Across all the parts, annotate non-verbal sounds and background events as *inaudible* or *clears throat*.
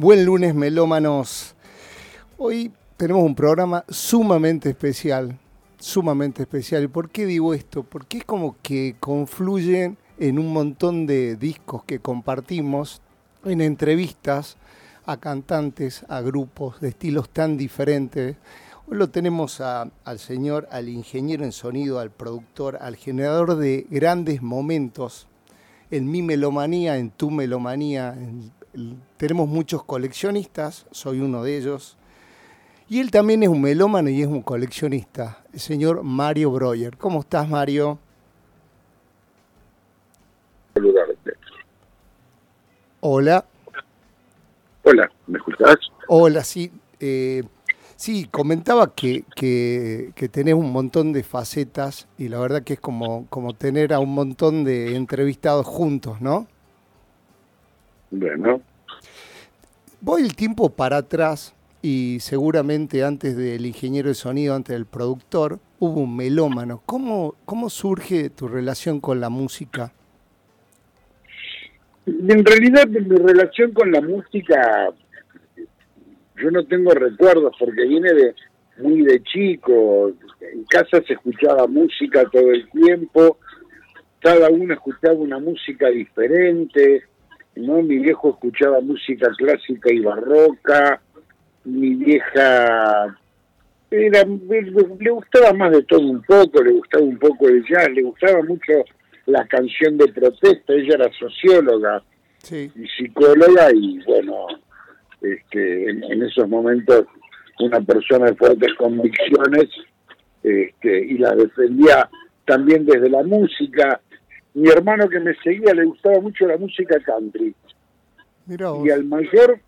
Buen lunes, melómanos. Hoy tenemos un programa sumamente especial, sumamente especial. ¿Y por qué digo esto? Porque es como que confluyen en un montón de discos que compartimos, en entrevistas a cantantes, a grupos de estilos tan diferentes. Hoy lo tenemos al señor, al ingeniero en sonido, al productor, al generador de grandes momentos en mi melomanía, en tu melomanía, en tenemos muchos coleccionistas, soy uno de ellos. Y él también es un melómano y es un coleccionista, el señor Mario Breuer. ¿Cómo estás, Mario? Hola. Hola, ¿me escuchás? Hola, sí. Eh, sí, comentaba que, que, que, tenés un montón de facetas y la verdad que es como, como tener a un montón de entrevistados juntos, ¿no? Bueno. Voy el tiempo para atrás y seguramente antes del ingeniero de sonido, antes del productor, hubo un melómano. ¿Cómo, cómo surge tu relación con la música? En realidad mi relación con la música, yo no tengo recuerdos porque viene de muy de chico. En casa se escuchaba música todo el tiempo, cada uno escuchaba una música diferente ¿no? Mi viejo escuchaba música clásica y barroca, mi vieja era, le, gustaba más de todo un poco, le gustaba un poco el jazz, le gustaba mucho la canción de protesta, ella era socióloga y psicóloga y bueno, este, en, esos momentos una persona de fuertes convicciones este, y la defendía también desde la música, mi hermano que me seguía le gustaba mucho la música country. y al mayor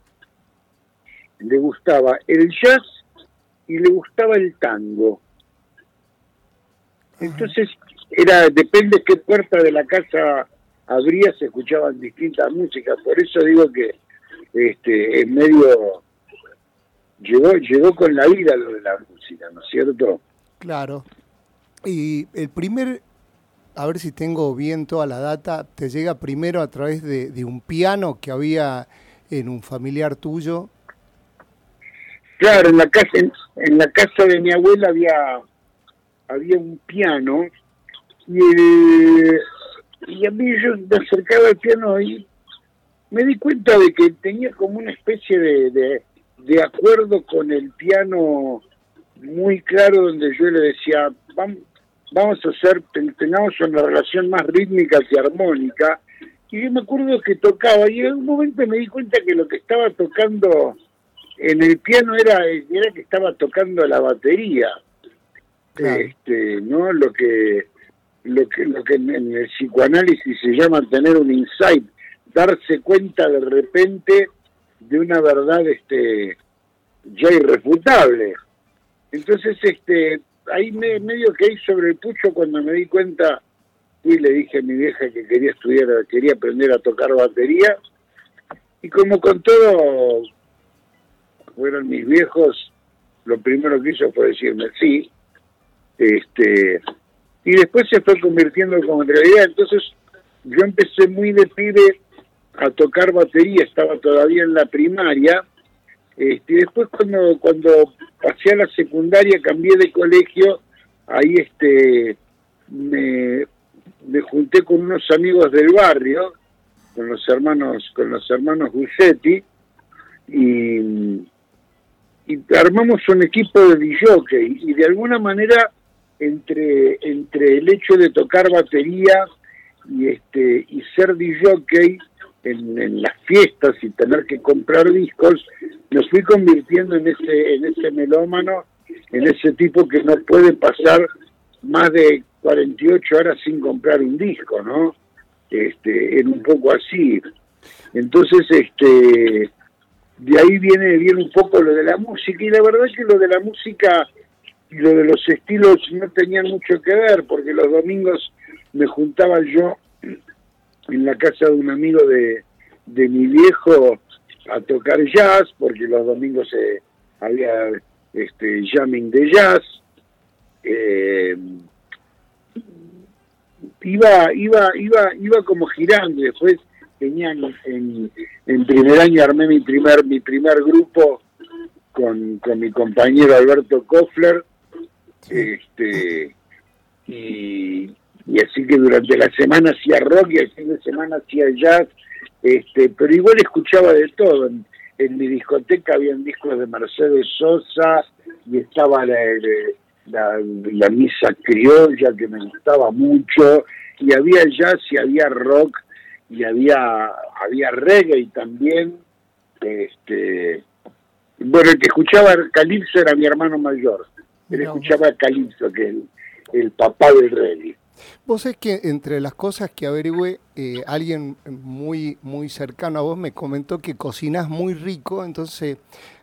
le gustaba el jazz y le gustaba el tango. Entonces, era depende qué puerta de la casa abría, se escuchaban distintas músicas. Por eso digo que este en medio llegó, llegó con la vida lo de la música, ¿no es cierto? Claro. Y el primer a ver si tengo bien toda la data, te llega primero a través de, un piano que había en un familiar tuyo. Claro, en la casa en, la casa de mi abuela había había un piano y, y a mí yo me acercaba al piano y me di cuenta de que tenía como una especie de, de acuerdo con el piano muy claro donde yo le decía, vamos, vamos a hacer, tengamos una relación más rítmica que armónica. Y yo me acuerdo que tocaba, y en un momento me di cuenta que lo que estaba tocando en el piano era, era que estaba tocando la batería. Este, ¿no? Lo que, lo que, lo que en el psicoanálisis se llama tener un insight, darse cuenta de repente de una verdad este ya irrefutable. Entonces, este, ahí me, medio que sobre el pucho cuando me di cuenta y le dije a mi vieja que quería estudiar, quería aprender a tocar batería. Y como con todo fueron mis viejos, lo primero que hizo fue decirme sí, este y después se fue convirtiendo como en realidad, entonces yo empecé muy de pibe a tocar batería, estaba todavía en la primaria, este, después cuando cuando pasé a la secundaria, cambié de colegio, ahí este me, me junté con unos amigos del barrio, con los hermanos, con los hermanos Gussetti, y, y armamos un equipo de DJ y de alguna manera entre, entre el hecho de tocar batería y este y ser DJ en, las fiestas y tener que comprar discos, me fui convirtiendo en ese, en ese melómano, en ese tipo que no puede pasar más de 48 horas sin comprar un disco, ¿no? Este, en un poco así. Entonces, este, de ahí viene, viene un poco lo de la música, y la verdad que lo de la música y lo de los estilos no tenían mucho que ver, porque los domingos me juntaba yo en la casa de un amigo de, de mi viejo a tocar jazz, porque los domingos se había este jamming de jazz. Eh, iba, iba, iba, iba como girando y después tenía en, en, primer año armé mi primer mi primer grupo con, con mi compañero Alberto Kofler este y, y así que durante la semana hacía rock y el fin de semana hacía jazz este pero igual escuchaba de todo. En, mi discoteca habían discos de Mercedes Sosa y estaba la, la, la misa criolla que me gustaba mucho. Y había jazz y había rock y había había reggae también este bueno el que escuchaba Calipso era mi hermano mayor. Él escuchaba Calipso que es el, papá del reggae Vos es que entre las cosas que averigüé, eh, alguien muy, muy cercano a vos me comentó que cocinás muy rico, entonces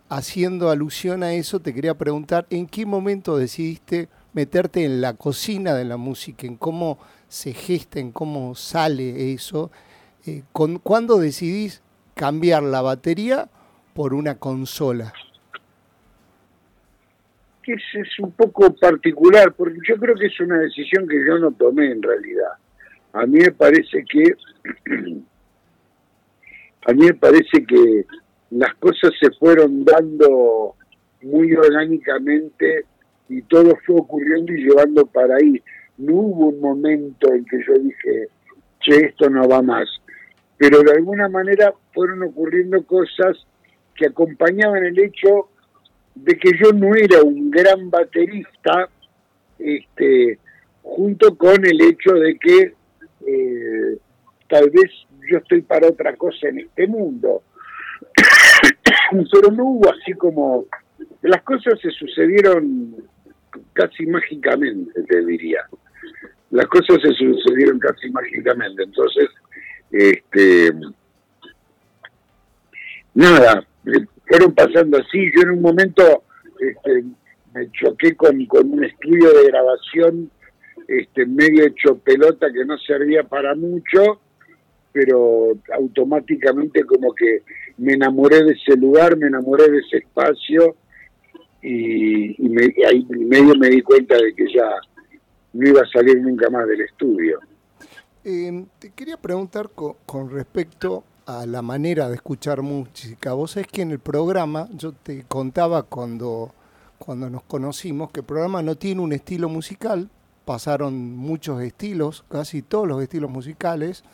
haciendo alusión a eso te quería preguntar, ¿en qué momento decidiste meterte en la cocina de la música, en cómo se gesta, en cómo sale eso eh, ¿Cuándo decidís cambiar la batería por una consola? Es, es un poco particular, porque yo creo que es una decisión que yo no tomé en realidad. A mí me parece que *clears throat* a mí me parece que las cosas se fueron dando muy orgánicamente y todo fue ocurriendo y llevando para ahí. No hubo un momento en que yo dije, che, esto no va más pero de alguna manera fueron ocurriendo cosas que acompañaban el hecho de que yo no era un gran baterista, este, junto con el hecho de que eh, tal vez yo estoy para otra cosa en este mundo. *coughs* Pero no hubo así como... Las cosas se sucedieron casi mágicamente, te diría. Las cosas se sucedieron casi mágicamente. Entonces, este, nada, eh, fueron pasando así. Yo en un momento este, me choqué con, con un estudio de grabación este, medio hecho pelota que no servía para mucho, pero automáticamente como que me enamoré de ese lugar, me enamoré de ese espacio y, ahí medio me di cuenta de que ya no iba a salir nunca más del estudio. Em, te quería preguntar con, respecto a la manera de escuchar música. Vos sabés que en el programa, yo te contaba cuando, cuando nos conocimos, que el programa no tiene un estilo musical, pasaron muchos estilos, casi todos los estilos musicales,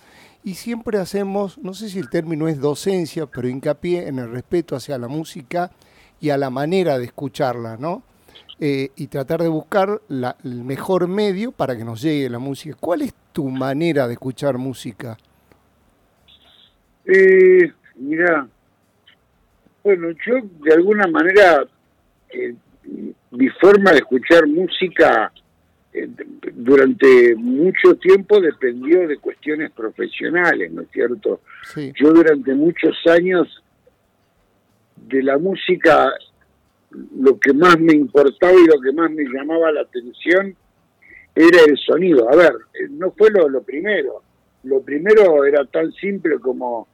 y siempre hacemos, no sé si el término es docencia, pero hincapié en el respeto hacia la música y a la manera de escucharla, ¿no? Eh, y tratar de buscar el mejor medio para que nos llegue la música. ¿Cuál es tu manera de escuchar música? Eh, mira, bueno, yo de alguna manera, eh, mi forma de escuchar música eh, durante mucho tiempo dependió de cuestiones profesionales, ¿no es cierto? Yo durante muchos años de la música lo que más me importaba y lo que más me llamaba la atención era el sonido. A ver, no fue lo, lo primero. Lo primero era tan simple como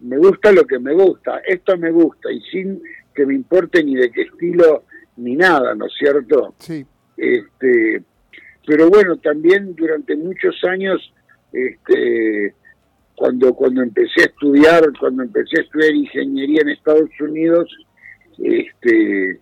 me gusta lo que me gusta, esto me gusta y sin que me importe ni de qué estilo ni nada, ¿no es cierto? Sí. Este, pero bueno, también durante muchos años, este, cuando cuando empecé a estudiar, cuando empecé a estudiar ingeniería en Estados Unidos, este,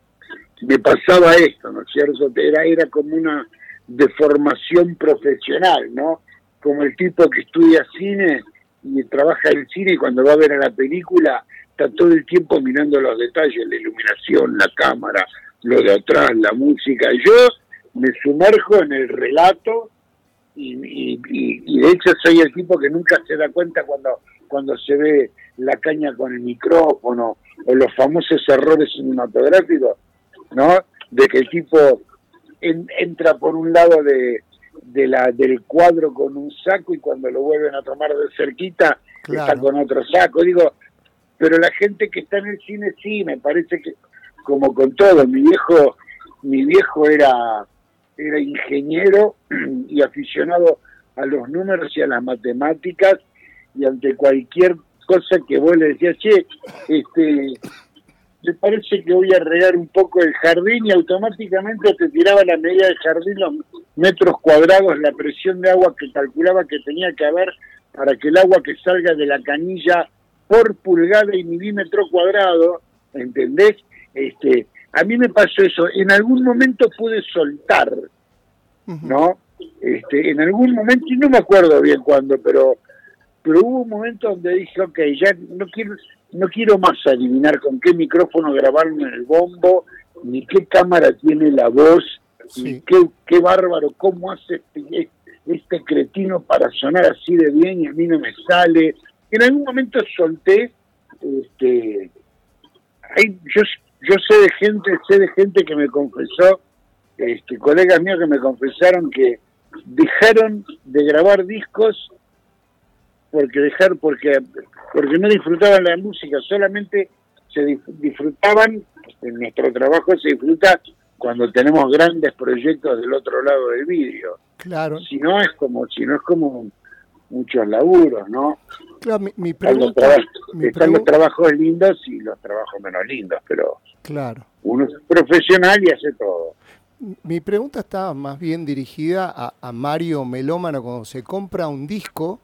me pasaba esto, ¿no es cierto? Era, era como una deformación profesional, ¿no? Como el tipo que estudia cine y trabaja en cine y cuando va a ver a la película está todo el tiempo mirando los detalles, la iluminación, la cámara, lo de atrás, la música. Yo me sumerjo en el relato y, y, de hecho soy el tipo que nunca se da cuenta cuando, cuando se ve la caña con el micrófono o los famosos errores cinematográficos, ¿no? De que el tipo entra por un lado de, de la, del cuadro con un saco y cuando lo vuelven a tomar de cerquita está con otro saco. Digo, pero la gente que está en el cine sí, me parece que como con todo, mi viejo, mi viejo era, era ingeniero *clears throat* y aficionado a los números y a las matemáticas y ante cualquier cosa que vos le decías, che, este, me parece que voy a regar un poco el jardín y automáticamente te tiraba la medida del jardín los metros cuadrados, la presión de agua que calculaba que tenía que haber para que el agua que salga de la canilla por pulgada y milímetro cuadrado, ¿entendés? Este, a mí me pasó eso. En algún momento pude soltar, ¿no? Este, en algún momento, y no me acuerdo bien cuándo, pero, pero hubo un momento donde dije, ok, ya no quiero, no quiero más adivinar con qué micrófono grabarme en el bombo, ni qué cámara tiene la voz, ni qué, qué bárbaro, cómo hace este, este cretino para sonar así de bien y a mí no me sale. En algún momento solté, este, yo, yo sé de gente, sé de gente que me confesó, este, colegas míos que me confesaron que dejaron de grabar discos porque dejar porque porque no disfrutaban la música solamente se disfrutaban en nuestro trabajo se disfruta cuando tenemos grandes proyectos del otro lado del vídeo claro. Si no es como si no es como muchos laburos no claro mi, pregunta, están los trabajos lindos y los trabajos menos lindos pero claro. uno es profesional y hace todo. Mi pregunta está más bien dirigida a, Mario Melómano cuando se compra un disco,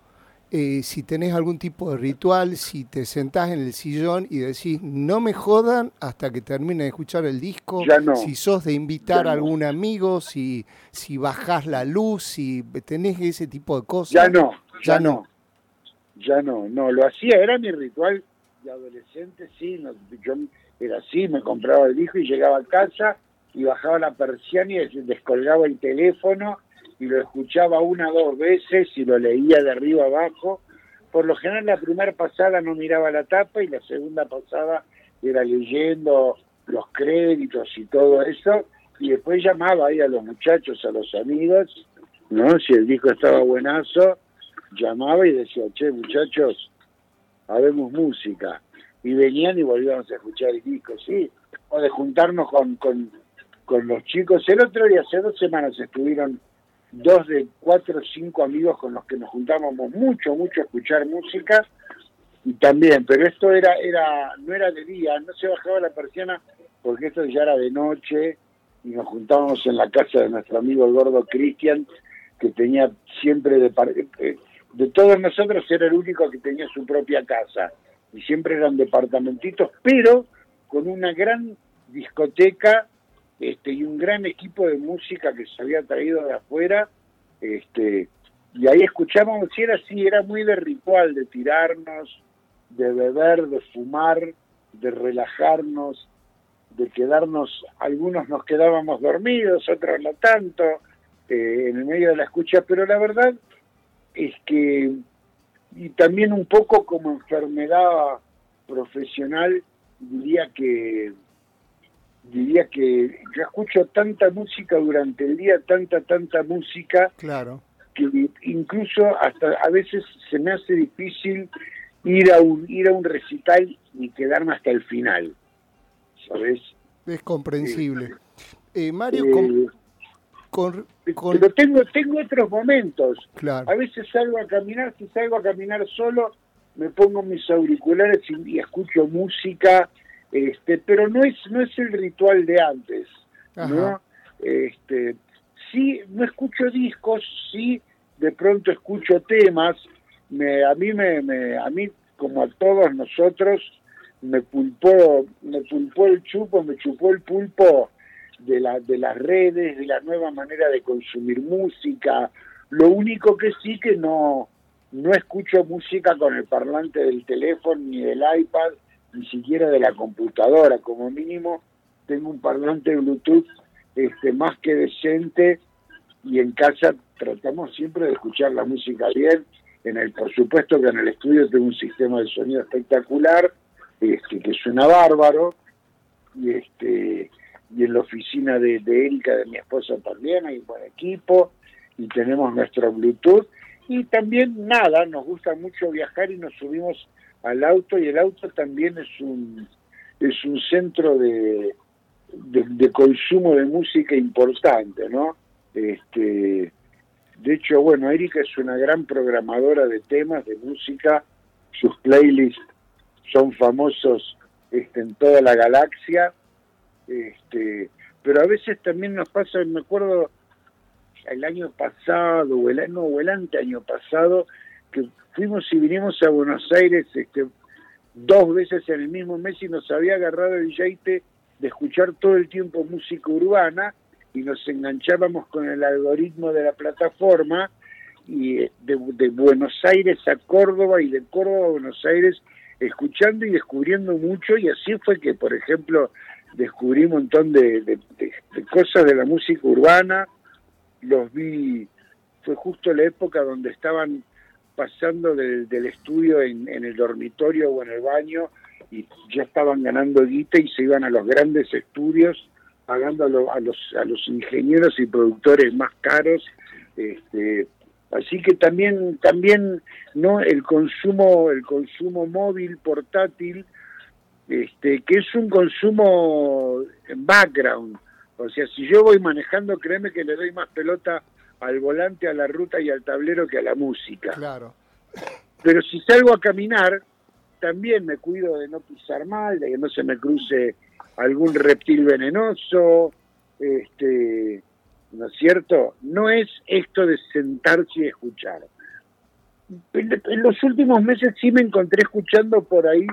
eh, si tenés algún tipo de ritual, si te sentás en el sillón y decís, no me jodan hasta que termine de escuchar el disco, si sos de invitar a algún amigo, si, si bajás la luz, si tenés ese tipo de cosas. Ya no, ya, no. Ya no, no, lo hacía, era mi ritual de adolescente, sí, yo era así, me compraba el disco y llegaba a casa y bajaba la persiana y descolgaba el teléfono y lo escuchaba una o dos veces y lo leía de arriba abajo. Por lo general la primera pasada no miraba la tapa y la segunda pasada era leyendo los créditos y todo eso y después llamaba ahí a los muchachos, a los amigos, ¿no? Si el disco estaba buenazo, llamaba y decía, che muchachos, habemos música. Y venían y volvíamos a escuchar el disco, sí. O de juntarnos con, con con los chicos. El otro día, hace dos semanas, estuvieron dos de cuatro o cinco amigos con los que nos juntábamos mucho, mucho a escuchar música. Y también, pero esto era, era, no era de día, no se bajaba la persiana porque esto ya era de noche y nos juntábamos en la casa de nuestro amigo el gordo Cristian, que tenía siempre de, eh, de todos nosotros era el único que tenía su propia casa y siempre eran departamentitos, pero con una gran discoteca este, y un gran equipo de música que se había traído de afuera, este, y ahí escuchábamos, si era así, era muy de ritual, de tirarnos, de beber, de fumar, de relajarnos, de quedarnos, algunos nos quedábamos dormidos, otros no tanto, eh, en el medio de la escucha, pero la verdad es que, y también un poco como enfermedad profesional, diría que diría que yo escucho tanta música durante el día, tanta, tanta música, claro. que incluso hasta a veces se me hace difícil ir a un, ir a un recital y quedarme hasta el final, ¿sabes? Es comprensible. Eh, Mario, eh, con, Pero tengo, tengo otros momentos. Claro. A veces salgo a caminar, si salgo a caminar solo, me pongo mis auriculares y escucho música este, pero no es no es el ritual de antes, ¿no? Este, sí, no escucho discos, sí, de pronto escucho temas, me, a mí me, me, a mí como a todos nosotros me pulpó, me pulpó el chupo, me chupó el pulpo de la, de las redes, de la nueva manera de consumir música. Lo único que sí que no, no escucho música con el parlante del teléfono ni del iPad, ni siquiera de la computadora, como mínimo tengo un parlante Bluetooth este, más que decente y en casa tratamos siempre de escuchar la música bien. En el, por supuesto que en el estudio tengo un sistema de sonido espectacular, este, que suena bárbaro, y este y en la oficina de, de Erika, de mi esposa también, hay un buen equipo, y tenemos nuestro Bluetooth, y también nada, nos gusta mucho viajar y nos subimos al auto y el auto también es un es un centro de, de, consumo de música importante, ¿no? Este, de hecho, bueno, Erika es una gran programadora de temas, de música, sus playlists son famosos este, en toda la galaxia. Este, pero a veces también nos pasa, me acuerdo el año pasado o el, no, o el año pasado, que fuimos y vinimos a Buenos Aires este, dos veces en el mismo mes y nos había agarrado el jeite de escuchar todo el tiempo música urbana y nos enganchábamos con el algoritmo de la plataforma y eh, de, Buenos Aires a Córdoba y de Córdoba a Buenos Aires escuchando y descubriendo mucho y así fue que por ejemplo descubrí un montón de, cosas de la música urbana los vi fue justo la época donde estaban pasando del, estudio en, el dormitorio o en el baño y ya estaban ganando guita y se iban a los grandes estudios pagando a, los, a los ingenieros y productores más caros este, así que también también no el consumo el consumo móvil portátil este que es un consumo background. O sea si yo voy manejando créeme que le doy más pelota al volante a la ruta y al tablero que a la música claro pero si salgo a caminar también me cuido de no pisar mal de que no se me cruce algún reptil venenoso este ¿no es cierto? No es esto de sentarse y escuchar. En los últimos meses sí me encontré escuchando por ahí,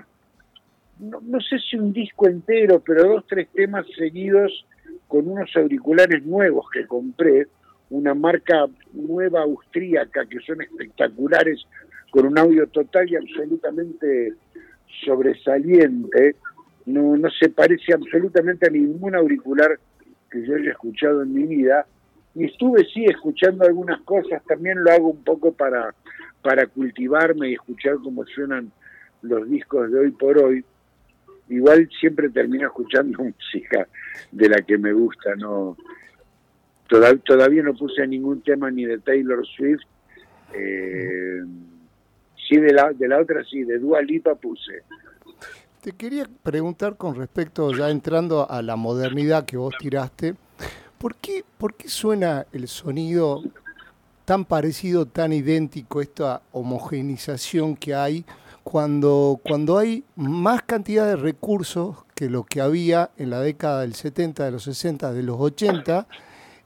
no, sé si un disco entero, pero dos, tres temas seguidos con unos auriculares nuevos que compré, una marca nueva austríaca que son espectaculares, con un audio total y absolutamente sobresaliente, no, no se parece absolutamente a ningún auricular que yo haya escuchado en mi vida. Y estuve, sí, escuchando algunas cosas, también lo hago un poco para, para cultivarme y escuchar cómo suenan los discos de hoy por hoy. Igual siempre termino escuchando *laughs* música de la que me gusta, no todavía, no puse ningún tema ni de Taylor Swift. Eh, sí, de la, de la otra sí, de Dua Lipa puse. Te quería preguntar con respecto, ya entrando a la modernidad que vos tiraste, ¿por qué, por qué suena el sonido tan parecido, tan idéntico, esta homogenización que hay cuando, cuando hay más cantidad de recursos que lo que había en la década del 70, de los 60, de los 80,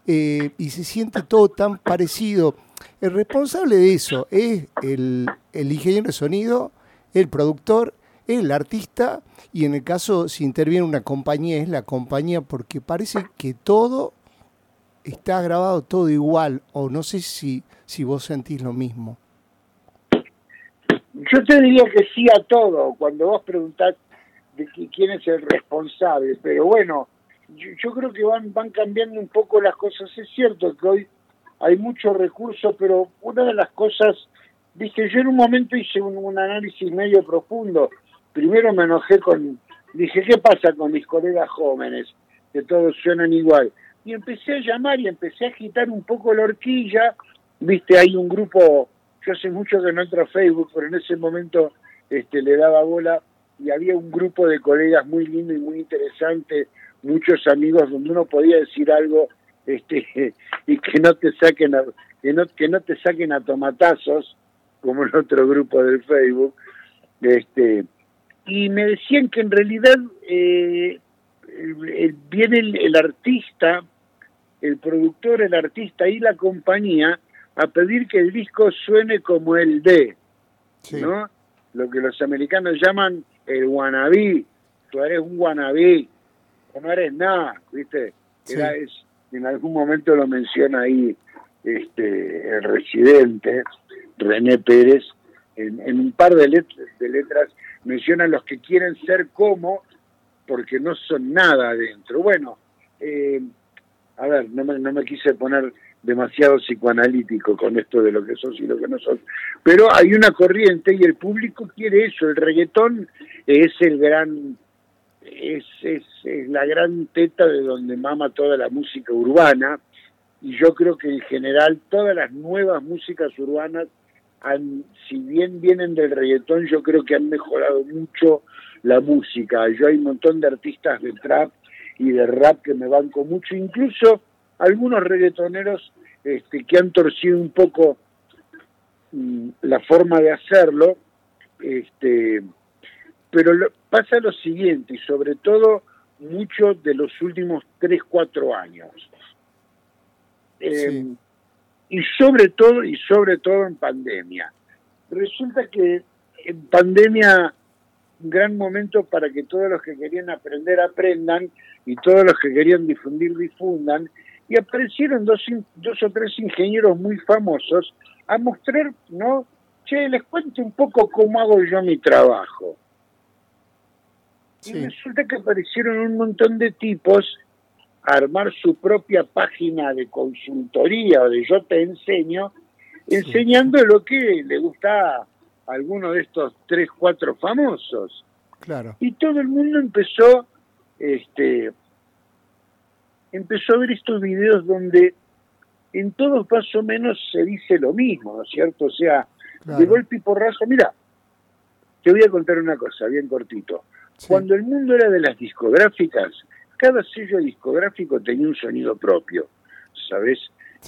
eh, y se siente todo tan parecido? El responsable de eso es el, el ingeniero de sonido, el productor el artista y en el caso si interviene una compañía es la compañía porque parece que todo está grabado todo igual o no sé si, si vos sentís lo mismo. Yo te diría que sí a todo cuando vos preguntás de quién es el responsable, pero bueno, yo, creo que van, van cambiando un poco las cosas. Es cierto que hoy hay muchos recursos, pero una de las cosas, viste, yo en un momento hice un análisis medio profundo primero me enojé con, dije, ¿qué pasa con mis colegas jóvenes? Que todos suenan igual. Y empecé a llamar y empecé a agitar un poco la horquilla. Viste, hay un grupo, yo hace mucho que no entro a Facebook, pero en ese momento este, le daba bola y había un grupo de colegas muy lindo y muy interesante, muchos amigos donde uno podía decir algo este, *laughs* y que no te saquen a, que no, que no te saquen a tomatazos, como el otro grupo del Facebook. Este, y me decían que en realidad eh, viene el, artista, el productor, el artista y la compañía a pedir que el disco suene como el de, ¿no? Lo que los americanos llaman el wannabe. Tú eres un wannabe, o no eres nada, ¿viste? Era, es, en algún momento lo menciona ahí este el residente, René Pérez, en, en un par de letras, de letras mencionan los que quieren ser como, porque no son nada adentro. Bueno, eh, a ver, no me, no me quise poner demasiado psicoanalítico con esto de lo que sos y lo que no sos, pero hay una corriente y el público quiere eso, el reggaetón es el gran, es, es, la gran teta de donde mama toda la música urbana, y yo creo que en general todas las nuevas músicas urbanas si bien vienen del reggaetón, yo creo que han mejorado mucho la música. Yo hay un montón de artistas de trap y de rap que me banco mucho, incluso algunos reggaetoneros este, que han torcido un poco mm, la forma de hacerlo, este, pero pasa lo siguiente, y sobre todo mucho de los últimos 3, 4 años. Eh, y sobre todo, y sobre todo en pandemia. Resulta que en pandemia un gran momento para que todos los que querían aprender aprendan y todos los que querían difundir difundan y aparecieron dos, dos o tres ingenieros muy famosos a mostrar, ¿no? Che, les cuento un poco cómo hago yo mi trabajo. Y resulta que aparecieron un montón de tipos a armar su propia página de consultoría o de yo te enseño, enseñando lo que le gusta a alguno de estos tres, cuatro famosos. Claro. Y todo el mundo empezó, este, empezó a ver estos videos donde en todos más o menos se dice lo mismo, ¿no es cierto? O sea, de golpe y porrazo, mira, te voy a contar una cosa, bien cortito. Cuando el mundo era de las discográficas, cada sello discográfico tenía un sonido propio, ¿sabes?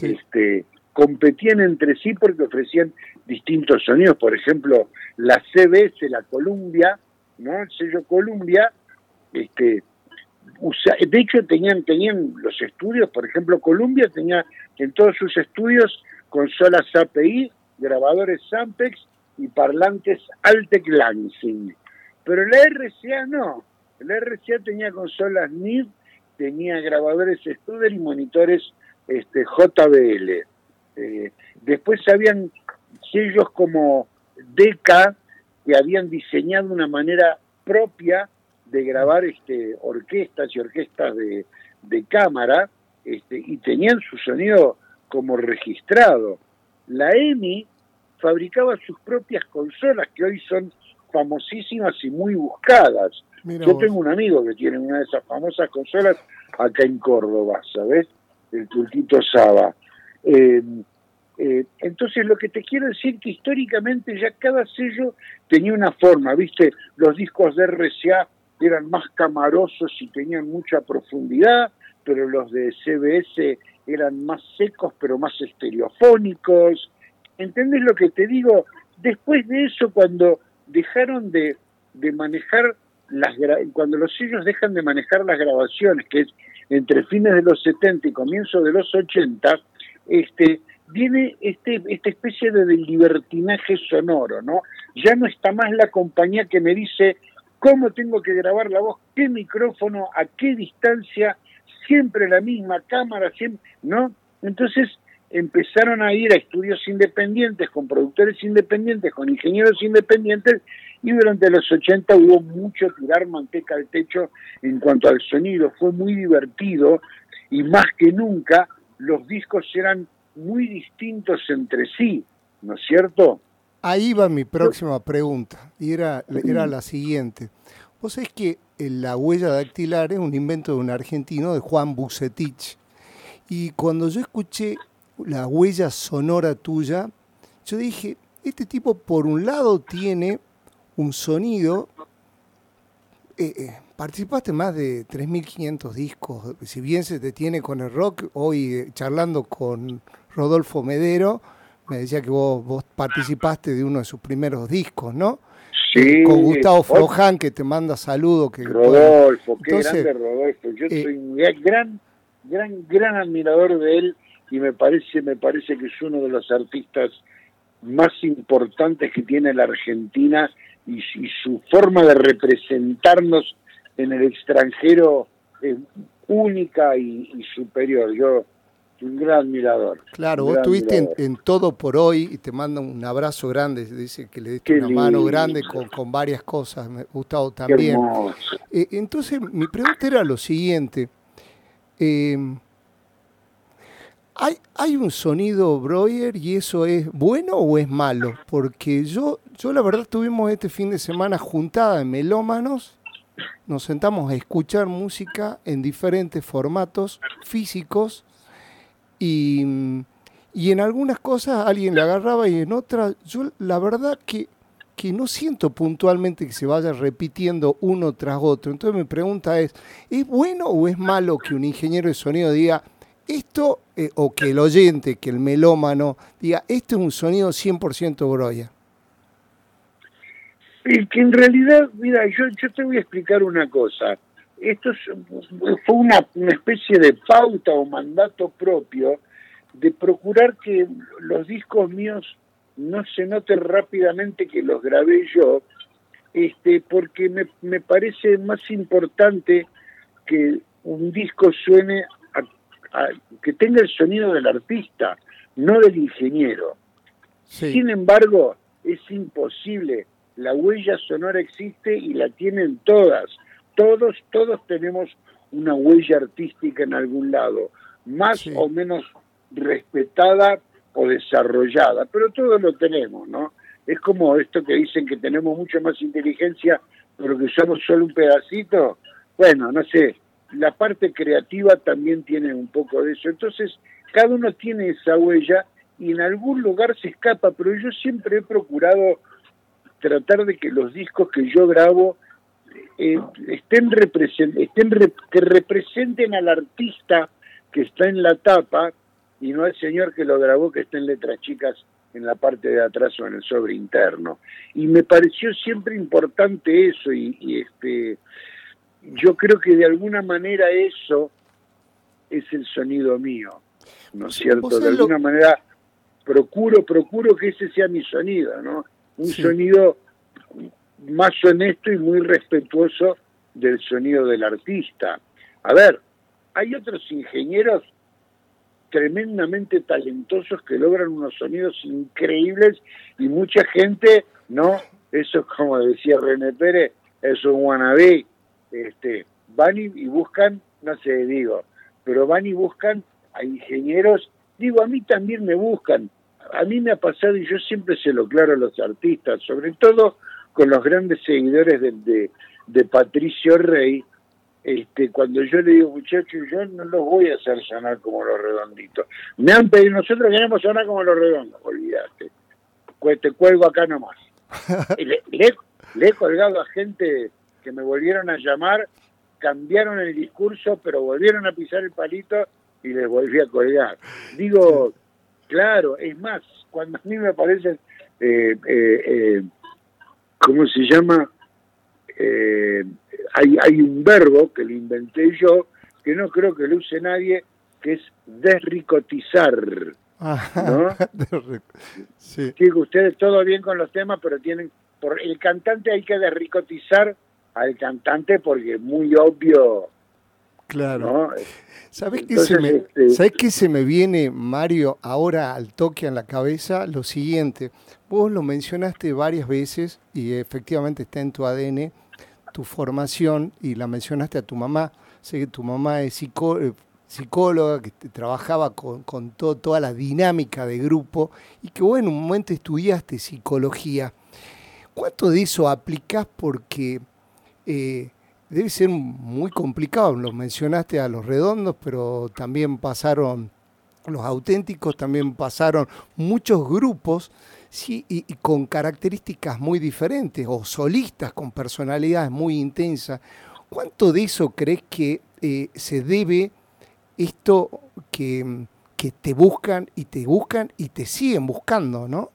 Este, competían entre sí porque ofrecían distintos sonidos. Por ejemplo, la CBS, la Columbia, ¿no? El sello Columbia, este, de hecho tenían, tenían los estudios, por ejemplo, Columbia tenía en todos sus estudios consolas API, grabadores Sampex y parlantes Altec Lansing. Pero la RCA no. La RCA tenía consolas NID, tenía grabadores Studer y monitores este, JBL. Eh, después habían sellos como Deca que habían diseñado una manera propia de grabar este, orquestas y orquestas de, de cámara este, y tenían su sonido como registrado. La EMI fabricaba sus propias consolas que hoy son famosísimas y muy buscadas. Yo tengo un amigo que tiene una de esas famosas consolas acá en Córdoba, ¿sabes? El Turquito Saba. Eh, eh, entonces lo que te quiero decir que históricamente ya cada sello tenía una forma, ¿viste? Los discos de RCA eran más camarosos y tenían mucha profundidad, pero los de CBS eran más secos pero más estereofónicos. ¿Entendés lo que te digo? Después de eso, cuando dejaron de, de manejar las cuando los sellos dejan de manejar las grabaciones, que es entre fines de los 70 y comienzos de los 80, este, viene este, esta especie de libertinaje sonoro, ¿no? Ya no está más la compañía que me dice cómo tengo que grabar la voz, qué micrófono, a qué distancia, siempre la misma cámara, siempre, ¿no? Entonces empezaron a ir a estudios independientes, con productores independientes, con ingenieros independientes, y durante los 80 hubo mucho tirar manteca al techo en cuanto al sonido, fue muy divertido y más que nunca los discos eran muy distintos entre sí, ¿no es cierto? Ahí va mi próxima pregunta, y era, era la siguiente. Vos sabés que la huella dactilar es un invento de un argentino, de Juan Bucetich. Y cuando yo escuché la huella sonora tuya, yo dije, este tipo por un lado tiene un sonido, eh, eh, participaste en más de 3.500 discos, si bien se te tiene con el rock, hoy eh, charlando con Rodolfo Medero, me decía que vos, vos participaste de uno de sus primeros discos, ¿no? Sí. Con Gustavo Floján, que te manda saludos. Que, Rodolfo, qué grande Rodolfo. Yo soy un gran, gran, gran admirador de él y me parece, me parece que es uno de los artistas más importantes que tiene la Argentina y, su forma de representarnos en el extranjero es única y, superior. Yo un gran admirador. Claro, vos estuviste en, todo por hoy y te mando un abrazo grande, dice que le diste una mano grande con, varias cosas, me Gustavo también. Eh, entonces, mi pregunta era lo siguiente. Eh, ¿Hay, ¿Hay un sonido Breuer y eso es bueno o es malo? Porque yo, yo la verdad tuvimos este fin de semana juntada de melómanos, nos sentamos a escuchar música en diferentes formatos físicos y, y en algunas cosas alguien le agarraba y en otras, yo la verdad que, que no siento puntualmente que se vaya repitiendo uno tras otro. Entonces mi pregunta es, ¿es bueno o es malo que un ingeniero de sonido diga, esto, eh, o que el oyente, que el melómano, diga, esto es un sonido 100% Broya. Y que en realidad, mira, yo, yo te voy a explicar una cosa. Esto fue una, una especie de pauta o mandato propio de procurar que los discos míos no se note rápidamente que los grabé yo, este, porque me, me parece más importante que un disco suene, que tenga el sonido del artista, no del ingeniero. Sin embargo, es imposible. La huella sonora existe y la tienen todas. Todos, todos tenemos una huella artística en algún lado, más o menos respetada o desarrollada, pero todos lo tenemos, ¿no? Es como esto que dicen que tenemos mucha más inteligencia, pero que usamos solo un pedacito. Bueno, no sé, la parte creativa también tiene un poco de eso. Entonces, cada uno tiene esa huella y en algún lugar se escapa, pero yo siempre he procurado tratar de que los discos que yo grabo eh, estén, estén que representen al artista que está en la tapa y no al señor que lo grabó que está en letras chicas en la parte de atrás o en el sobre interno. Y me pareció siempre importante eso y este yo creo que de alguna manera eso es el sonido mío, ¿no es cierto? De alguna manera procuro, procuro que ese sea mi sonido, ¿no? Un sonido más honesto y muy respetuoso del sonido del artista. A ver, hay otros ingenieros tremendamente talentosos que logran unos sonidos increíbles y mucha gente, ¿no? Eso es como decía René Pérez, es un wannabe, este, van y, buscan, no sé, digo, pero van y buscan a ingenieros, digo, a mí también me buscan, a mí me ha pasado y yo siempre se lo claro a los artistas, sobre todo con los grandes seguidores de, de, Patricio Rey, este, cuando yo le digo, muchachos, yo no los voy a hacer sonar como los redonditos. Me han pedido, nosotros queremos sonar como los redondos, olvídate. Te cuelgo acá nomás. *laughs* le, le, he colgado a gente que me volvieron a llamar, cambiaron el discurso, pero volvieron a pisar el palito y les volví a colgar. Digo, claro, es más, cuando a mí me aparecen, eh, eh, eh, ¿cómo se llama? Eh, hay, hay un verbo que lo inventé yo, que no creo que lo use nadie, que es desricotizar. ¿no? *laughs* sí. que ustedes todo bien con los temas, pero tienen, por el cantante hay que desricotizar al cantante porque es muy obvio. Claro. ¿Sabes, qué se me, este, qué se me viene, Mario, ahora al toque en la cabeza? Lo siguiente, vos lo mencionaste varias veces y efectivamente está en tu ADN, tu formación, y la mencionaste a tu mamá. Sé que tu mamá es eh, psicóloga, que trabajaba con, con toda la dinámica de grupo y que vos en un momento estudiaste psicología. ¿Cuánto de eso aplicás porque eh, debe ser muy complicado. Los mencionaste a los redondos, pero también pasaron los auténticos, también pasaron muchos grupos sí, y, con características muy diferentes, o solistas con personalidades muy intensas. ¿Cuánto de eso crees que eh, se debe esto que, que te buscan y te buscan y te siguen buscando, ¿no?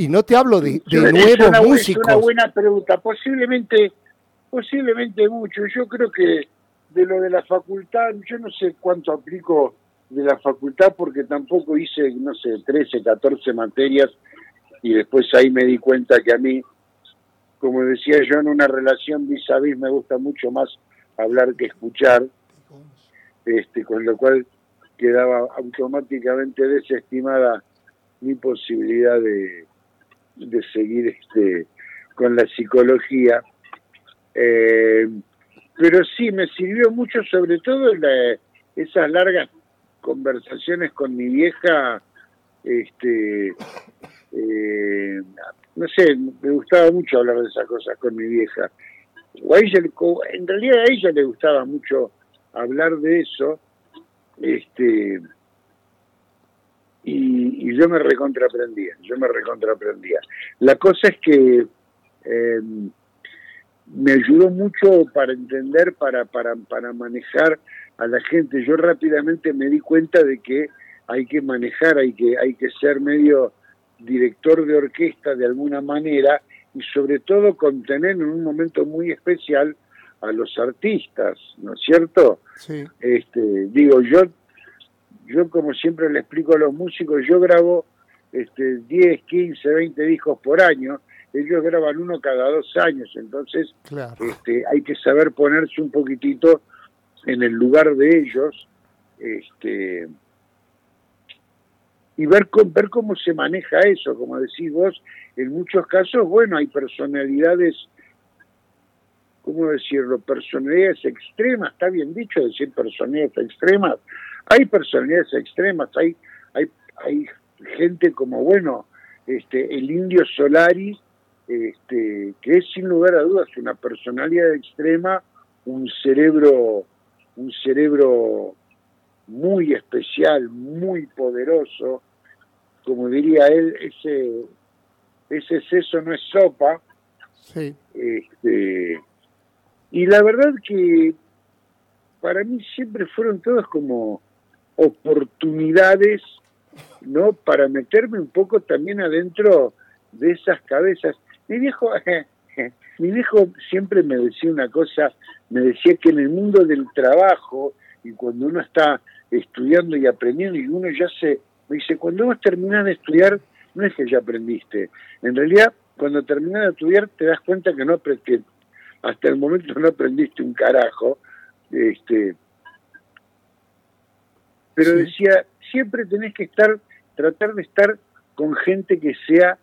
Y no te hablo de, nuevos músicos. Es una buena pregunta. Posiblemente, posiblemente mucho. Yo creo que de lo de la facultad, yo no sé cuánto aplico de la facultad porque tampoco hice, no sé, 13, 14 materias y después ahí me di cuenta que a mí, como decía yo, en una relación vis a vis me gusta mucho más hablar que escuchar, este, con lo cual quedaba automáticamente desestimada mi posibilidad de, de seguir este con la psicología. Eh, pero sí, me sirvió mucho, sobre todo esas largas conversaciones con mi vieja, este, eh, no sé, me gustaba mucho hablar de esas cosas con mi vieja. O en realidad a ella le gustaba mucho hablar de eso, este, y, yo me recontraprendía, yo me recontraprendía. La cosa es que eh, me ayudó mucho para entender, para, para, para manejar a la gente. Yo rápidamente me di cuenta de que hay que manejar, hay que, hay que ser medio director de orquesta de alguna manera y sobre todo contener en un momento muy especial a los artistas, ¿no es cierto? Sí. Este, digo, yo, yo como siempre le explico a los músicos, yo grabo este, 10, 15, 20 discos por año, ellos graban uno cada dos años, entonces Claro. este, hay que saber ponerse un poquitito en el lugar de ellos este, y ver, ver cómo se maneja eso, como decís vos, en muchos casos, bueno, hay personalidades, ¿cómo decirlo? Personalidades extremas, está bien dicho decir personalidades extremas, hay personalidades extremas, hay, hay, hay gente como, bueno, este, el indio Solari, este, que es sin lugar a dudas una personalidad extrema, un cerebro, un cerebro muy especial, muy poderoso, como diría él, ese, ese seso no es sopa, Sí. este, y la verdad que para mí siempre fueron todos como oportunidades, ¿no? Para meterme un poco también adentro de esas cabezas. Mi viejo, *laughs* mi viejo siempre me decía una cosa, me decía que en el mundo del trabajo y cuando uno está estudiando y aprendiendo y uno ya se, me dice, cuando vos terminás de estudiar, no es que ya aprendiste, en realidad cuando terminás de estudiar te das cuenta que no que hasta el momento no aprendiste un carajo, este, pero Sí. decía, siempre tenés que estar, tratar de estar con gente que sea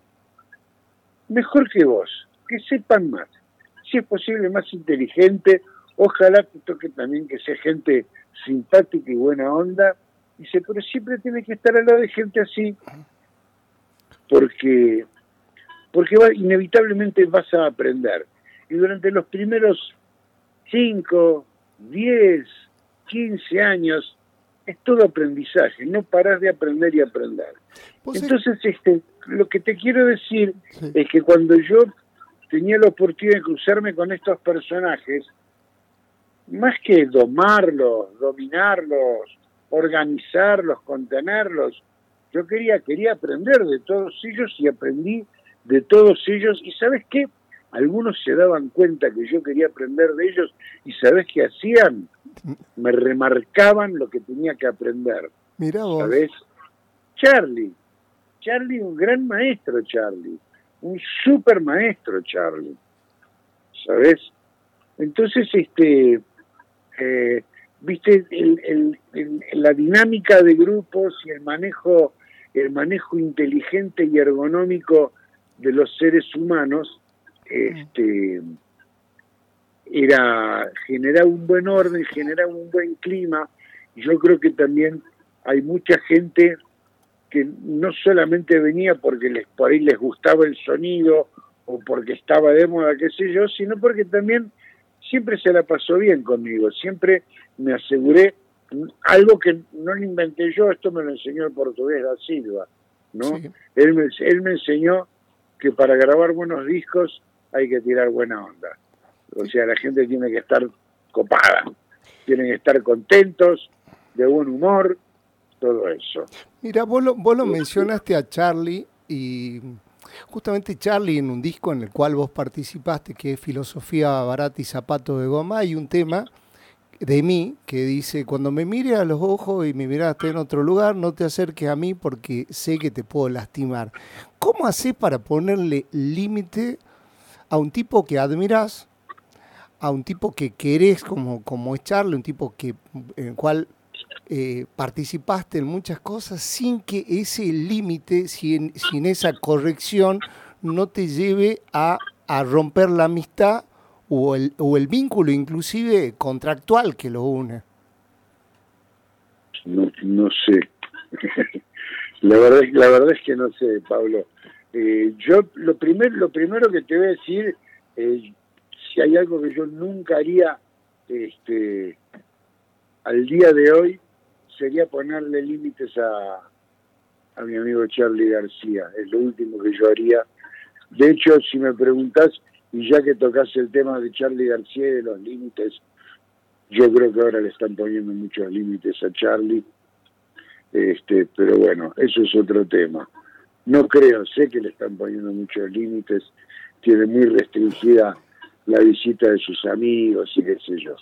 mejor que vos, que sepan más, si es posible más inteligente, ojalá te toque también que sea gente simpática y buena onda, dice, pero siempre tienes que estar al lado de gente así, porque porque va, inevitablemente vas a aprender. Y durante los primeros 5, 10, 15 años es todo aprendizaje, no paras de aprender y aprender. Entonces, este, lo que te quiero decir Sí. es que cuando yo tenía la oportunidad de cruzarme con estos personajes, más que domarlos, dominarlos, organizarlos, contenerlos, yo quería, quería aprender de todos ellos y aprendí de todos ellos. ¿Y sabes qué? Algunos se daban cuenta que yo quería aprender de ellos y ¿sabes qué hacían? Me remarcaban lo que tenía que aprender. Mirá vos. ¿sabes? Charlie, Charlie, un gran maestro, Charlie, un super maestro, Charlie, ¿sabes? Entonces, este, eh, viste, el- el- el- la dinámica de grupos y el manejo, el manejo inteligente y ergonómico de los seres humanos, este, era generar un buen orden, generar un buen clima. Yo creo que también hay mucha gente que no solamente venía porque les, por ahí les gustaba el sonido o porque estaba de moda, qué sé yo, sino porque también siempre se la pasó bien conmigo, siempre me aseguré algo que no lo inventé yo, esto me lo enseñó el portugués da Silva, ¿no? Sí. Él, me, él me enseñó que para grabar buenos discos hay que tirar buena onda. O sea, la gente tiene que estar copada, tienen que estar contentos, de buen humor, todo eso. Mira, vos lo, vos lo mencionaste a Charlie y justamente Charlie en un disco en el cual vos participaste, que es Filosofía Barata y Zapato de Goma, hay un tema de mí que dice, cuando me mires a los ojos y me miraste en otro lugar, no te acerques a mí porque sé que te puedo lastimar. ¿Cómo haces para ponerle límite a un tipo que admiras, a un tipo que querés como, como es un tipo que, en el cual eh, participaste en muchas cosas sin que ese límite, sin, sin esa corrección, no te lleve a, a romper la amistad o el, o el vínculo inclusive contractual que lo une. No, no sé. *laughs* la verdad, la verdad es que no sé, Pablo. Eh, yo lo primero, lo primero que te voy a decir, eh, si hay algo que yo nunca haría, este, al día de hoy, sería ponerle límites a, a mi amigo Charlie García. Es lo último que yo haría. De hecho, si me preguntas, y ya que tocas el tema de Charlie García y de los límites, yo creo que ahora le están poniendo muchos límites a Charlie, este, pero bueno, eso es otro tema. No creo, sé que le están poniendo muchos límites, tiene muy restringida la visita de sus amigos y qué sé yo.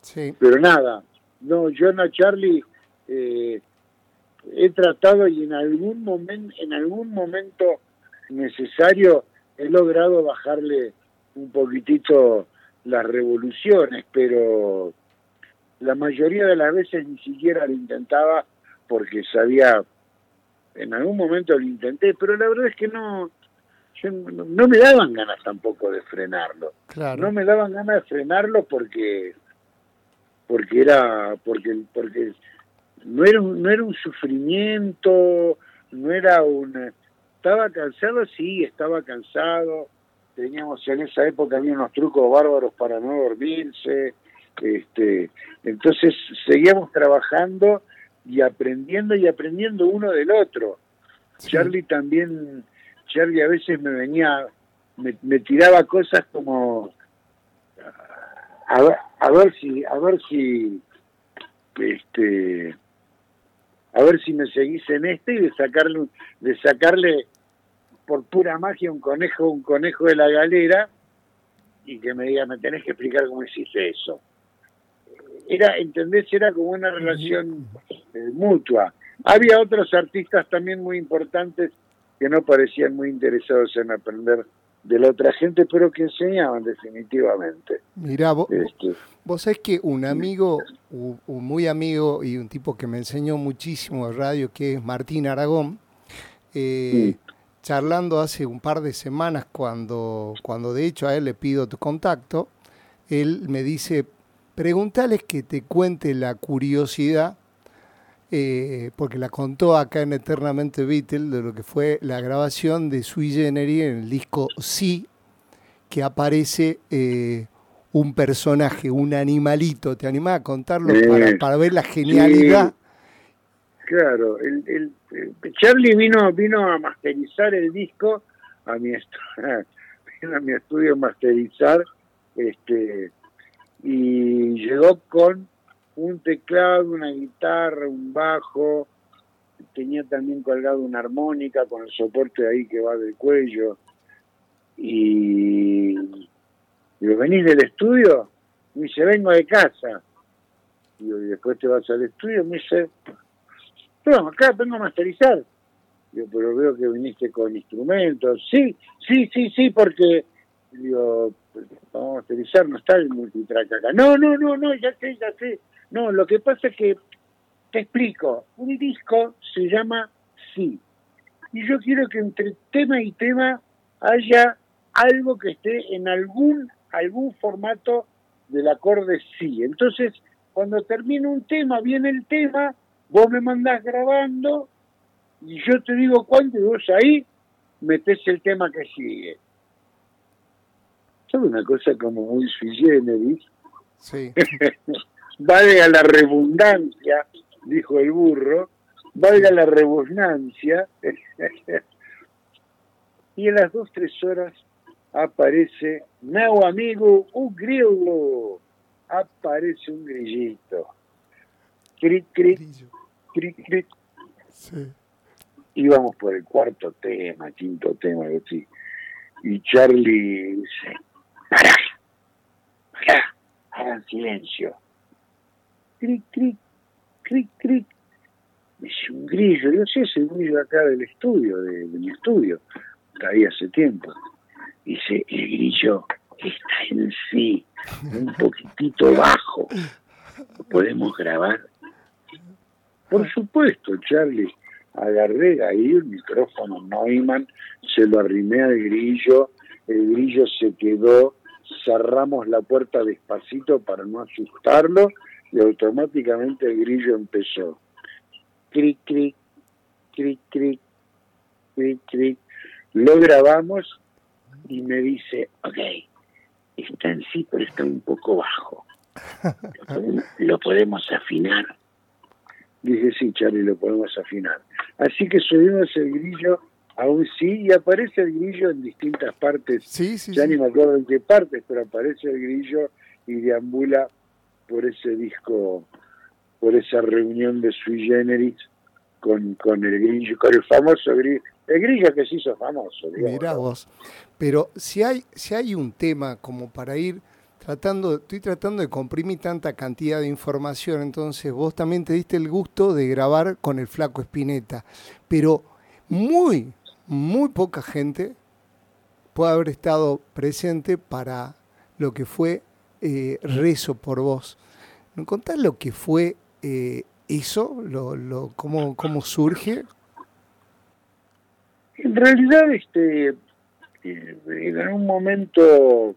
Sí. Pero nada, no, yo no, Charlie, eh, he tratado y en algún momento, en algún momento necesario he logrado bajarle un poquitito las revoluciones, pero la mayoría de las veces ni siquiera lo intentaba porque sabía, en algún momento lo intenté, pero la verdad es que no, no, me daban ganas tampoco de frenarlo. No me daban ganas de frenarlo porque porque era porque porque no era un, no era un sufrimiento, no era un estaba cansado, sí, estaba cansado. Teníamos en esa época había unos trucos bárbaros para no dormirse. Este, entonces seguíamos trabajando y aprendiendo y aprendiendo uno del otro. Charlie también Charlie a veces me venía, me, tiraba cosas como a, ver si, a ver si, este, a ver si me seguís en este y de sacarle, de sacarle por pura magia un conejo, un conejo de la galera y que me diga, me tenés que explicar cómo hiciste eso. Era, ¿entendés? Era como una relación eh, mutua. Había otros artistas también muy importantes que no parecían muy interesados en aprender de la otra gente, pero que enseñaban definitivamente. Mirá, vos, este, vos sabés que un amigo, un, muy amigo y un tipo que me enseñó muchísimo de radio, que es Martín Aragón, eh, charlando hace un par de semanas, cuando, cuando de hecho a él le pido tu contacto, él me dice, pregúntales que te cuente la curiosidad eh, porque la contó acá en Eternamente Beatle, de lo que fue la grabación de Sui Generis en el disco Sí, que aparece eh, un personaje, un animalito. ¿Te animás a contarlo para, ver la genialidad? Claro, el, Charlie vino, vino a masterizar el disco a mi, *laughs* a mi estudio masterizar este y llegó con un teclado, una guitarra, un bajo, tenía también colgado una armónica con el soporte ahí que va del cuello. Y digo, ¿venís del estudio? Me dice, vengo de casa. y después te vas al estudio. Me dice, no, acá vengo a masterizar. Yo, pero veo que viniste con instrumentos. Sí, sí, sí, sí, porque digo, vamos a masterizar, no está el multitrack acá. No, no, no, no, ya sé, ya sé. No, lo que pasa es que, te explico, un disco se llama Sí. Y yo quiero que entre tema y tema haya algo que esté en algún, algún formato del acorde Sí. Entonces, cuando termina un tema, viene el tema, vos me mandás grabando y yo te digo cuándo y vos ahí metés el tema que sigue. Es una cosa como muy sui generis. Sí. *laughs* valga la redundancia, dijo el burro, valga la redundancia, *laughs* y en las dos, tres horas aparece, meu amigo, un grillo, aparece un grillito. Cric, cric, cric, cric. Y vamos por el cuarto tema, quinto tema, así. Y Charlie dice, pará, pará, hagan silencio cric, cric, cric, cric. Es un grillo, yo sé, es el grillo acá del estudio, de, mi estudio, está ahí hace tiempo. Dice, el grillo está en sí, un poquitito bajo. ¿Lo podemos grabar? Por supuesto, Charlie. Agarré ahí el micrófono Neumann, se lo arrimé al grillo, el grillo se quedó, cerramos la puerta despacito para no asustarlo y automáticamente el grillo empezó. Cric, cric, cric, cric, cric, cric. Lo grabamos y me dice, ok, está en sí, pero está un poco bajo. *laughs* ¿Lo podemos, afinar? Dije, sí, Charlie, lo podemos afinar. Así que subimos el grillo a un sí y aparece el grillo en distintas partes. Sí, sí, ya ni me acuerdo en qué partes, pero aparece el grillo y deambula por ese disco, por esa reunión de sui generis con, con el grillo, con el famoso grillo, El grillo que se hizo famoso. Mirá vos. Pero si hay, si hay un tema como para ir tratando, estoy tratando de comprimir tanta cantidad de información, entonces vos también te diste el gusto de grabar con el flaco Espineta, pero muy, muy poca gente puede haber estado presente para lo que fue eh, Rezo por vos. ¿Me contás lo que fue eh, eso? Lo, lo, cómo, ¿Cómo surge? En realidad, este, eh, en un momento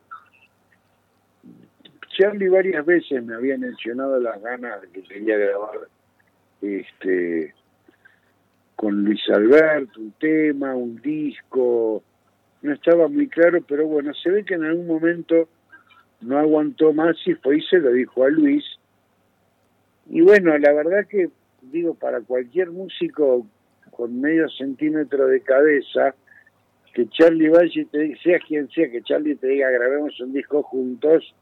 Charlie varias veces me había mencionado las ganas de que quería grabar este con Luis Alberto un tema, un disco, no estaba muy claro, pero bueno, se ve que en algún momento no aguantó más y fue y se lo dijo a Luis. Y bueno, la verdad que digo, para cualquier músico con medio centímetro de cabeza, que Charlie Valle, te, sea quien sea, que Charlie te diga grabemos un disco juntos,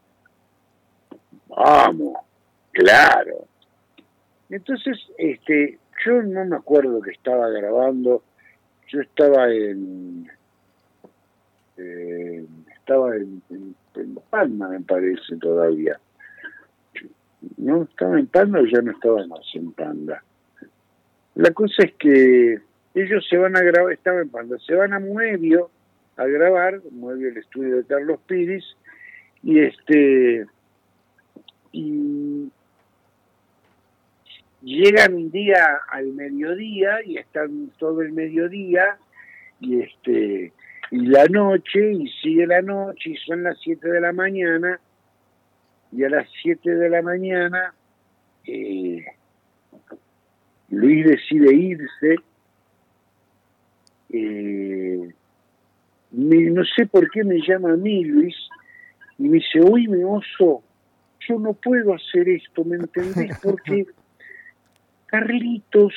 Vamos, claro. Entonces, este, yo no me acuerdo que estaba grabando, yo estaba en, estaba en, Palma, me parece, todavía. No, estaba en Palma o ya no estaba más en Panda. La cosa es que ellos se van a grabar, estaba en Panda, se van a Muevio a grabar, Muevio el estudio de Carlos Piris, y este y llegan un día al mediodía y están todo el mediodía y este y la noche y sigue la noche y son las 7 de la mañana y a las 7 de la mañana eh, Luis decide irse eh, no sé por qué me llama a mí Luis y me dice, oye oso, yo no puedo hacer esto, ¿me entendés? *laughs* Porque Carlitos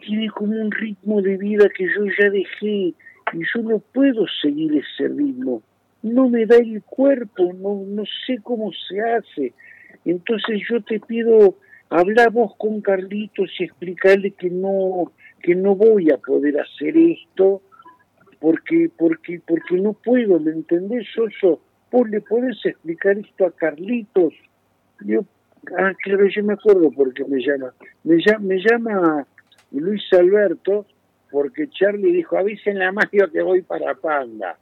tiene como un ritmo de vida que yo ya dejé y yo no puedo seguir ese ritmo. No me da el cuerpo, no, no sé cómo se hace. Entonces yo te pido, hablar vos con Carlitos y explicarle que no, que no voy a poder hacer esto porque, porque, porque no puedo, ¿me entendés, Yo, Vos le podés explicar esto a Carlitos yo, ah, claro, yo me acuerdo porque me llama. Me llama, me llama Luis Alberto porque Charlie dijo, avisen la magia que voy para Panda.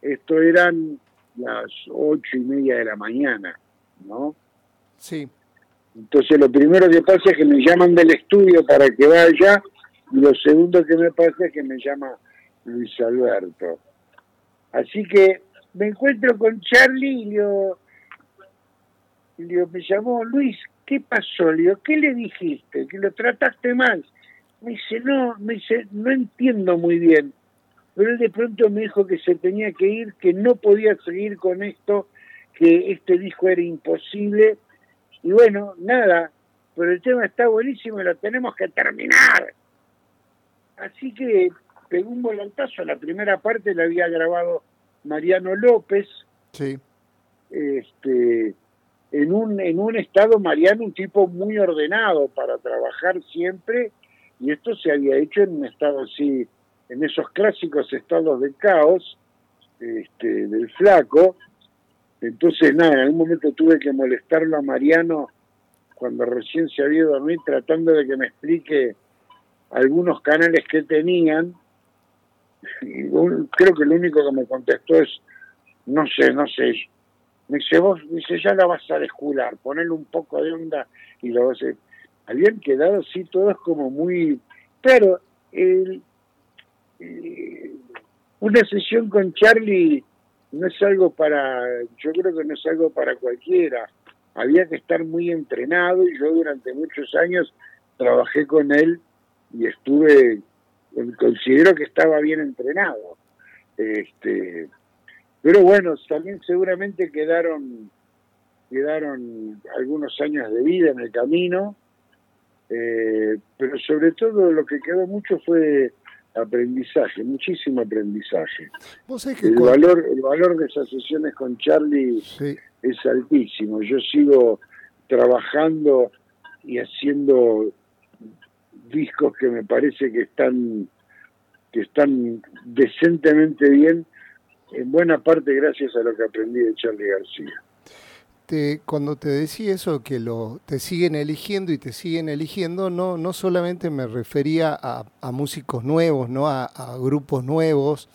Esto eran las ocho y media de la mañana, ¿no? Sí. Entonces lo primero que pasa es que me llaman del estudio para que vaya y lo segundo que me pasa es que me llama Luis Alberto. Así que me encuentro con Charlie y yo le me llamó Luis, ¿qué pasó? Le digo, ¿qué le dijiste? ¿Que lo trataste mal? Me dice, no, me dice, no entiendo muy bien. Pero él de pronto me dijo que se tenía que ir, que no podía seguir con esto, que este disco era imposible. Y bueno, nada, pero el tema está buenísimo y lo tenemos que terminar. Así que pegó un volantazo. La primera parte la había grabado Mariano López. Sí. Este, en un, en un estado, Mariano, un tipo muy ordenado para trabajar siempre, y esto se había hecho en un estado así, en esos clásicos estados de caos, este, del flaco. Entonces, nada, en algún momento tuve que molestarlo a Mariano cuando recién se había dormido, tratando de que me explique algunos canales que tenían. Y creo que lo único que me contestó es, no sé, no sé, me dice, vos, dice, ya la vas a descular, ponerle un poco de onda y lo vas a... Habían quedado así todos como muy... Claro, el, eh, una sesión con Charlie no es algo para, yo creo que no es algo para cualquiera. Había que estar muy entrenado y yo durante muchos años trabajé con él y estuve, considero que estaba bien entrenado. Este, pero bueno, también seguramente quedaron, quedaron algunos años de vida en el camino, eh, pero sobre todo lo que quedó mucho fue aprendizaje, muchísimo aprendizaje. el, valor, el valor de esas sesiones con Charlie es altísimo. Yo sigo trabajando y haciendo discos que me parece que están que están decentemente bien, en buena parte gracias a lo que aprendí de Charlie García. Te, cuando te decía eso, que te siguen eligiendo y te siguen eligiendo, no, no solamente me refería a, músicos nuevos, ¿no? A, a, grupos nuevos,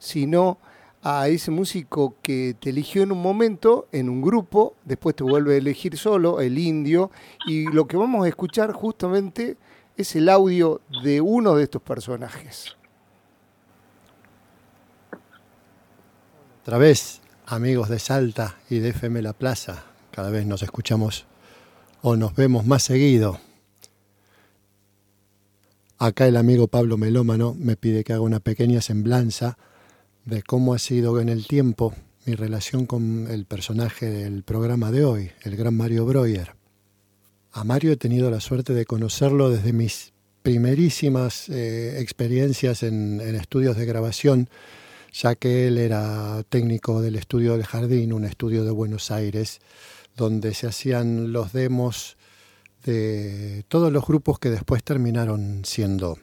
sino a ese músico que te eligió en un momento, en un grupo, después te vuelve a elegir solo, el indio, y lo que vamos a escuchar justamente es el audio de uno de estos personajes. Otra vez, amigos de Salta y de FM La Plaza, cada vez nos escuchamos o nos vemos más seguido. Acá el amigo Pablo Melómano me pide que haga una pequeña semblanza de cómo ha sido en el tiempo mi relación con el personaje del programa de hoy, el gran Mario Breuer. A Mario he tenido la suerte de conocerlo desde mis primerísimas eh, experiencias en, estudios de grabación, ya que él era técnico del estudio del Jardín, un estudio de Buenos Aires, donde se hacían los demos de todos los grupos que después terminaron siendo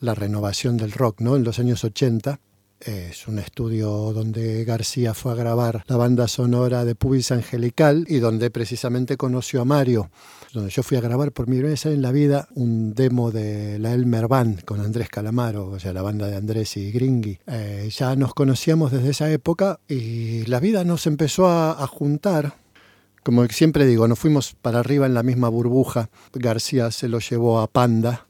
la renovación del rock, ¿no? En los años 80 es un estudio donde García fue a grabar la banda sonora de Pubis Angelical y donde precisamente conoció a Mario, donde yo fui a grabar por mi vez en la vida un demo de la Elmer Band con Andrés Calamaro, o sea, la banda de Andrés y Gringy. Eh, ya nos conocíamos desde esa época y la vida nos empezó a, juntar. Como siempre digo, nos fuimos para arriba en la misma burbuja. García se lo llevó a Panda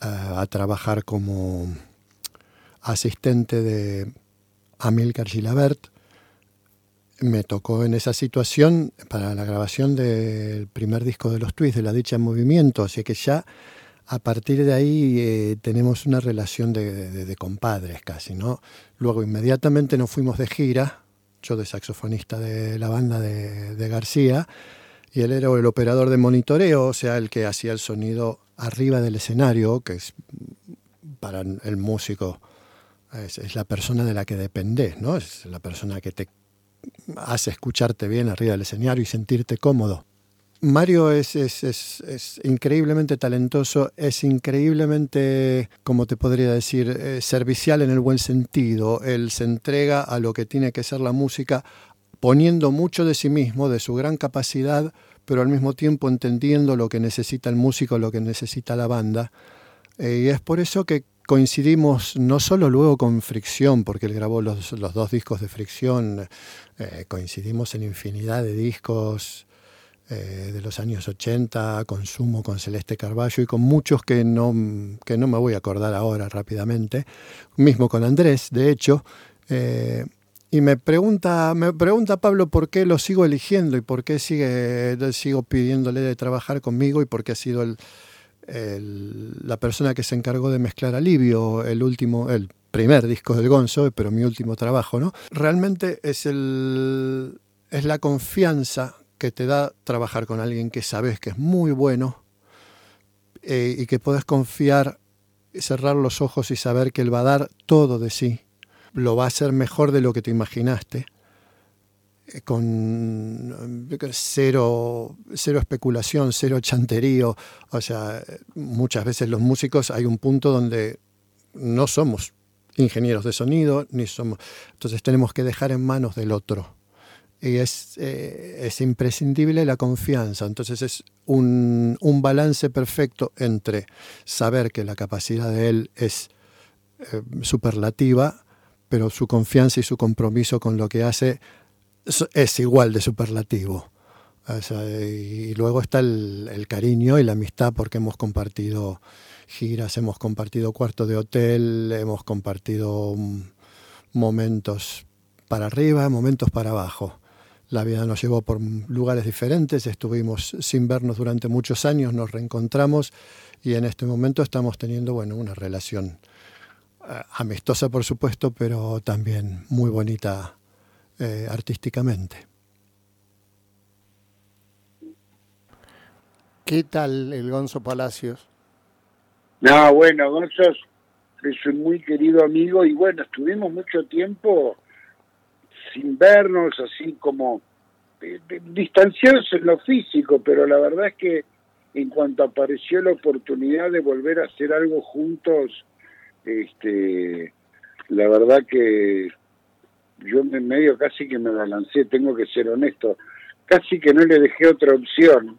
eh, a trabajar como asistente de Amilcar Gilabert. Me tocó en esa situación para la grabación del primer disco de los Twists, de La Dicha en Movimiento, así que ya a partir de ahí eh, tenemos una relación de, compadres casi, ¿no? Luego inmediatamente nos fuimos de gira, yo de saxofonista de la banda de, García, y él era el operador de monitoreo, o sea, el que hacía el sonido arriba del escenario, que es para el músico es, la persona de la que dependes, ¿no? Es la persona que te hace escucharte bien arriba del escenario y sentirte cómodo. Mario es, es, es, increíblemente talentoso, es increíblemente, como te podría decir, eh, servicial en el buen sentido. Él se entrega a lo que tiene que ser la música, poniendo mucho de sí mismo, de su gran capacidad, pero al mismo tiempo entendiendo lo que necesita el músico, lo que necesita la banda. Eh, y es por eso que coincidimos no solo luego con Fricción, porque él grabó los, dos discos de Fricción, eh, coincidimos en infinidad de discos eh, de los años 80, Consumo con Celeste Carballo y con muchos que no, que no me voy a acordar ahora rápidamente, mismo con Andrés, de hecho. Eh, y me pregunta, me pregunta Pablo por qué lo sigo eligiendo y por qué sigue, sigo pidiéndole de trabajar conmigo y por qué ha sido el, la persona que se encargó de mezclar Alivio, el último, el primer disco del Gonzo, pero mi último trabajo, ¿no? Realmente es, el, es la confianza que te da trabajar con alguien que sabes que es muy bueno eh, y que puedes confiar, cerrar los ojos y saber que él va a dar todo de sí, lo va a hacer mejor de lo que te imaginaste con cero, cero especulación, cero chanterío. O sea, muchas veces los músicos hay un punto donde no somos ingenieros de sonido, ni somos. Entonces tenemos que dejar en manos del otro. Y es, eh, es imprescindible la confianza. Entonces es un, un, balance perfecto entre saber que la capacidad de él es eh, superlativa, pero su confianza y su compromiso con lo que hace es igual de superlativo. y luego está el, cariño y la amistad porque hemos compartido giras, hemos compartido cuarto de hotel, hemos compartido momentos para arriba, momentos para abajo. La vida nos llevó por lugares diferentes, estuvimos sin vernos durante muchos años, nos reencontramos y en este momento estamos teniendo bueno, una relación eh, amistosa por supuesto, pero también muy bonita eh, artísticamente. ¿Qué tal el Gonzo Palacios? No, bueno, Gonzo es un muy querido amigo y bueno, estuvimos mucho tiempo sin vernos, así como eh, distanciados en lo físico, pero la verdad es que en cuanto apareció la oportunidad de volver a hacer algo juntos, este, la verdad que yo en medio casi que me balancé, tengo que ser honesto, casi que no le dejé otra opción.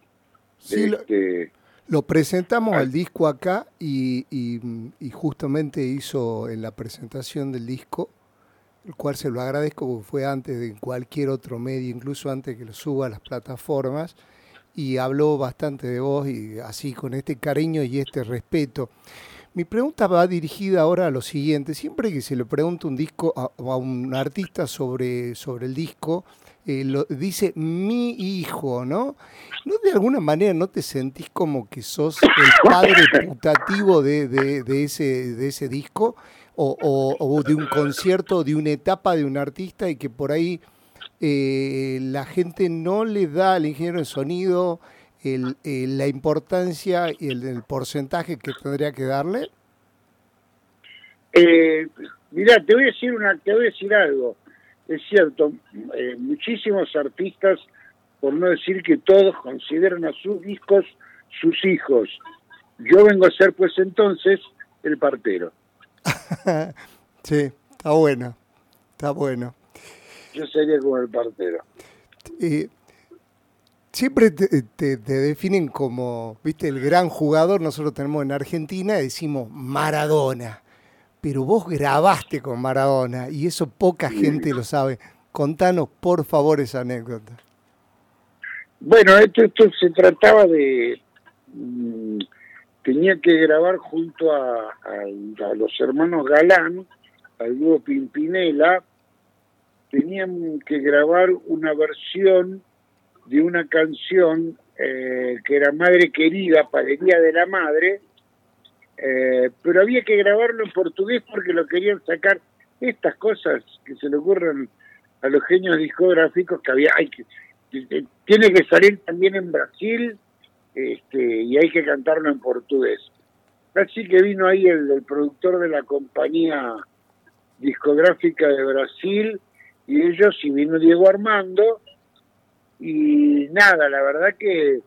Sí, este, lo, presentamos al disco acá y, y, justamente hizo en la presentación del disco, el cual se lo agradezco porque fue antes de cualquier otro medio, incluso antes que lo suba a las plataformas, y habló bastante de vos y así con este cariño y este respeto. Mi pregunta va dirigida ahora a lo siguiente. Siempre que se le pregunta un disco a, un artista sobre, sobre el disco, eh, lo, dice mi hijo, ¿no? ¿No de alguna manera no te sentís como que sos el padre putativo de, de, ese, de ese disco? O, o, de un concierto, de una etapa de un artista y que por ahí eh, la gente no le da al ingeniero de sonido el, la importancia y el, porcentaje que tendría que darle? Eh, mira, te voy a decir una, te voy a decir algo. Es cierto, eh, muchísimos artistas, por no decir que todos, consideran a sus discos sus hijos. Yo vengo a ser, pues entonces, el partero. *laughs* sí, está bueno, está bueno. Yo sería como el partero. Eh, siempre te, definen como, viste, el gran jugador. Nosotros tenemos en Argentina, decimos Maradona. Pero vos grabaste con Maradona y eso poca gente lo sabe. Contanos, por favor, esa anécdota. Bueno, esto, esto se trataba de... Mm, tenía que grabar junto a, a, los hermanos Galán, al dúo Pimpinela, tenían que grabar una versión de una canción eh, que era Madre Querida para el Día de la Madre, eh, pero había que grabarlo en portugués porque lo querían sacar estas cosas que se le ocurren a los genios discográficos que había, hay que, tiene que salir también en Brasil este, y hay que cantarlo en portugués. Así que vino ahí el, el productor de la compañía discográfica de Brasil y ellos, y vino Diego Armando, y nada, la verdad que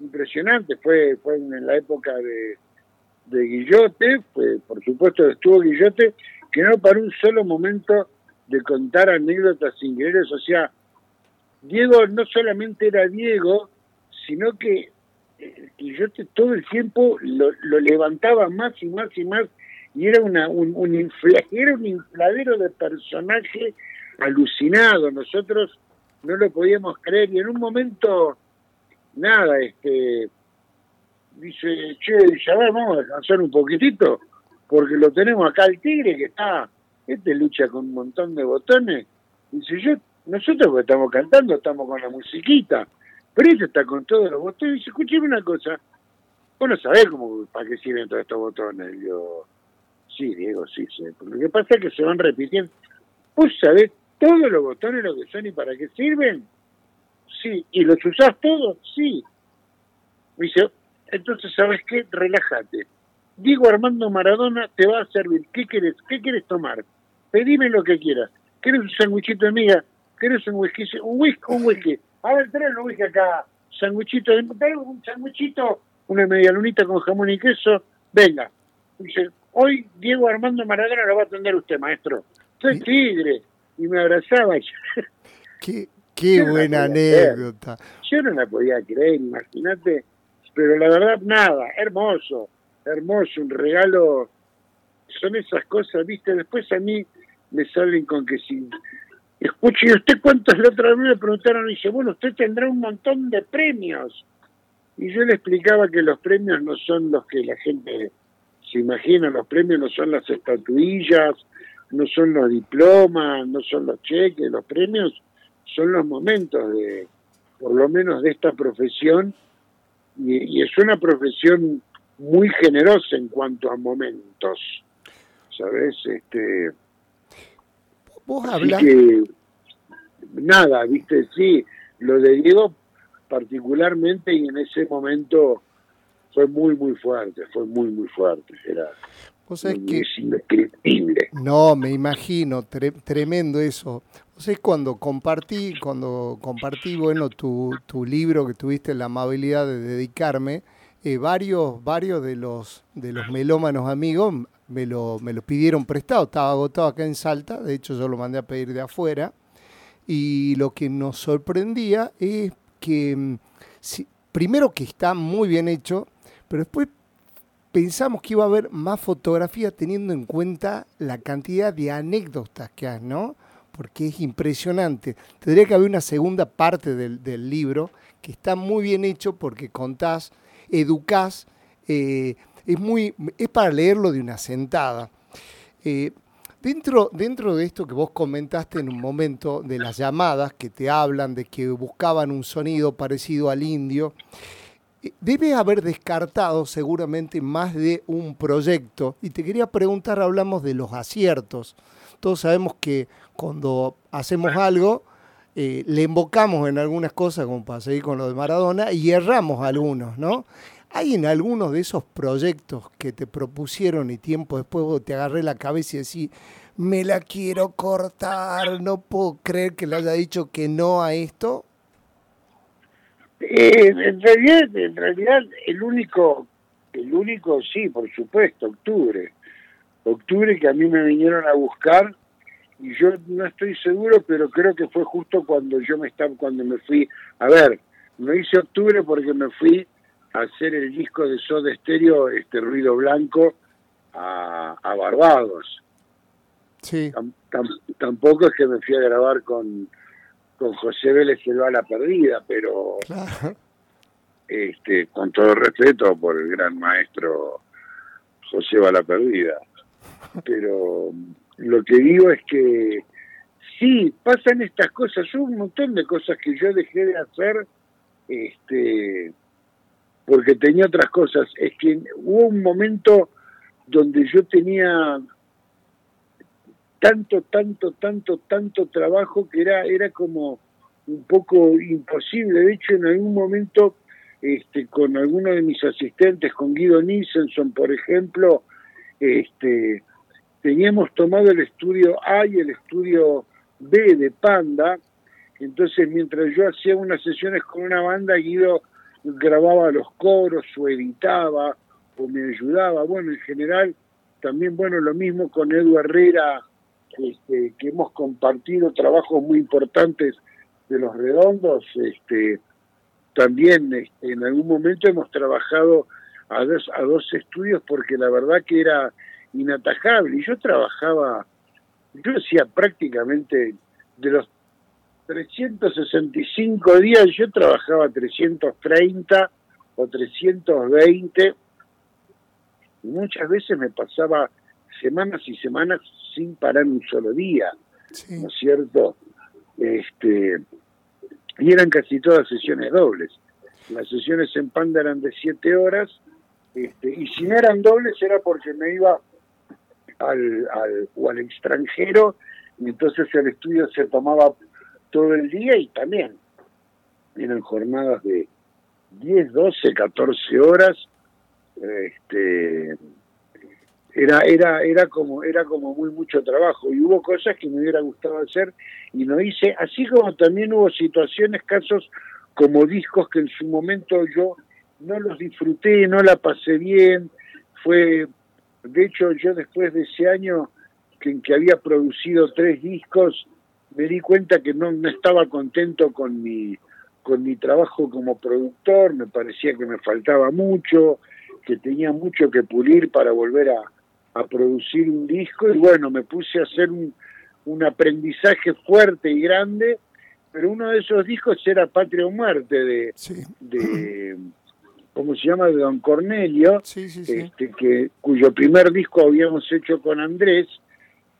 impresionante, fue, fue en la época de, de Guillote, fue, por supuesto estuvo Guillote, que no paró un solo momento de contar anécdotas increíbles, o sea, Diego no solamente era Diego, sino que eh, Guillote todo el tiempo lo, levantaba más y más y más, y era, una, un, un era un infladero de personaje alucinado, nosotros no lo podíamos creer. Y en un momento, nada, este, dice, che, ya vamos a descansar un poquitito, porque lo tenemos acá el tigre que está, este lucha con un montón de botones, dice, yo, nosotros que estamos cantando estamos con la musiquita, pero este está con todos los botones, dice, escúcheme una cosa, vos no sabés cómo, para qué sirven todos estos botones, yo, sí, Diego, sí, sí, porque lo que pasa es que se van repitiendo, vos sabés todos los botones lo que son y para qué sirven? Sí. ¿Y los usás todos? Sí. Me dice, entonces, ¿sabes qué? Relájate. Digo Armando Maradona te va a servir. ¿Qué quieres? ¿Qué quieres tomar? Pedime lo que quieras. ¿Quieres un sanguichito de miga? ¿Quieres un whisky? Un whisky, un whisky. A ver, trae un whisky acá. Sanguichito, de... un sanguichito, una media lunita con jamón y queso. Venga. Dice, hoy Diego Armando Maradona lo va a atender usted, maestro. Soy tigre y me abrazaba. *laughs* Qué, qué buena anécdota. Yo no la podía creer, imagínate, pero la verdad nada, hermoso, hermoso, un regalo. Son esas cosas, viste, después a mí me salen con que si escuche, ¿y usted cuántos la otra vez me preguntaron? Y dice, bueno, usted tendrá un montón de premios. Y yo le explicaba que los premios no son los que la gente se imagina, los premios no son las estatuillas, no son los diplomas, no son los cheques, los premios, son los momentos de, por lo menos de esta profesión, y, es una profesión muy generosa en cuanto a momentos, ¿sabes? Este, Vos hablas... Que, nada, viste, sí, lo de Diego particularmente y en ese momento fue muy, muy fuerte, fue muy, muy fuerte. Que, es No, me imagino, tremendo eso. O sea, cuando compartí, cuando compartí, bueno, tu, tu libro que tuviste la amabilidad de dedicarme, eh, varios, varios de los de los melómanos amigos me lo, me lo pidieron prestado, estaba agotado acá en Salta, de hecho yo lo mandé a pedir de afuera, y lo que nos sorprendía es que, mm, primero que está muy bien hecho, pero después pensamos que iba a haber más fotografía teniendo en cuenta la cantidad de anécdotas que hay, ¿no? Porque es impresionante. Tendría que haber una segunda parte del, libro que está muy bien hecho porque contás, educás, eh, es, muy, es para leerlo de una sentada. Eh, dentro, dentro de esto que vos comentaste en un momento de las llamadas que te hablan de que buscaban un sonido parecido al indio, debe haber descartado seguramente más de un proyecto. Y te quería preguntar, hablamos de los aciertos. Todos sabemos que cuando hacemos algo, eh, le invocamos en algunas cosas, como para seguir con lo de Maradona, y erramos algunos, ¿no? ¿Hay en algunos de esos proyectos que te propusieron y tiempo después te agarré la cabeza y decís, me la quiero cortar, no puedo creer que le haya dicho que no a esto? Eh, en realidad, en realidad el único, el único sí, por supuesto, octubre. Octubre que a mí me vinieron a buscar y yo no estoy seguro, pero creo que fue justo cuando yo me estaba, cuando me fui. A ver, no hice octubre porque me fui a hacer el disco de Soda Stereo, este Ruido Blanco, a, Barbados. Sí. tampoco es que me fui a grabar con con José Vélez se va la perdida, pero este, con todo respeto por el gran maestro José va la perdida. Pero lo que digo es que sí, pasan estas cosas, un montón de cosas que yo dejé de hacer este porque tenía otras cosas. Es que hubo un momento donde yo tenía tanto, tanto, tanto, tanto trabajo que era, era como un poco imposible. De hecho, en algún momento, este, con alguno de mis asistentes, con Guido Nielsen, por ejemplo, este, teníamos tomado el estudio A y el estudio B de Panda. Entonces, mientras yo hacía unas sesiones con una banda, Guido grababa los coros o editaba o me ayudaba. Bueno, en general, también, bueno, lo mismo con Edu Herrera este, que hemos compartido trabajos muy importantes de los redondos, este, también este, en algún momento hemos trabajado a dos, a dos estudios porque la verdad que era inatajable. Y yo trabajaba, yo decía prácticamente de los 365 días, yo trabajaba 330 o 320 y muchas veces me pasaba semanas y semanas sin parar un solo día, ¿no es cierto? Este, y eran casi todas sesiones dobles. Las sesiones en Panda eran de siete horas, este, y si no eran dobles era porque me iba al, al, o al extranjero, y entonces el estudio se tomaba todo el día y también eran jornadas de 10, 12, 14 horas, este, era era era como era como muy mucho trabajo. Y hubo cosas que me hubiera gustado hacer y no hice así como también hubo situaciones casos como discos que en su momento yo no los disfruté no la pasé bien. Fue de hecho yo después de ese año que, en que había producido tres discos me di cuenta que no, no estaba contento con mi con mi trabajo como productor. Me parecía que me faltaba mucho que tenía mucho que pulir para volver a, a producir un disco y bueno, me puse a hacer un, un aprendizaje fuerte y grande, pero uno de esos discos era Patria o Muerte de, de ¿cómo se llama? de Don Cornelio, este, que, cuyo primer disco habíamos hecho con Andrés,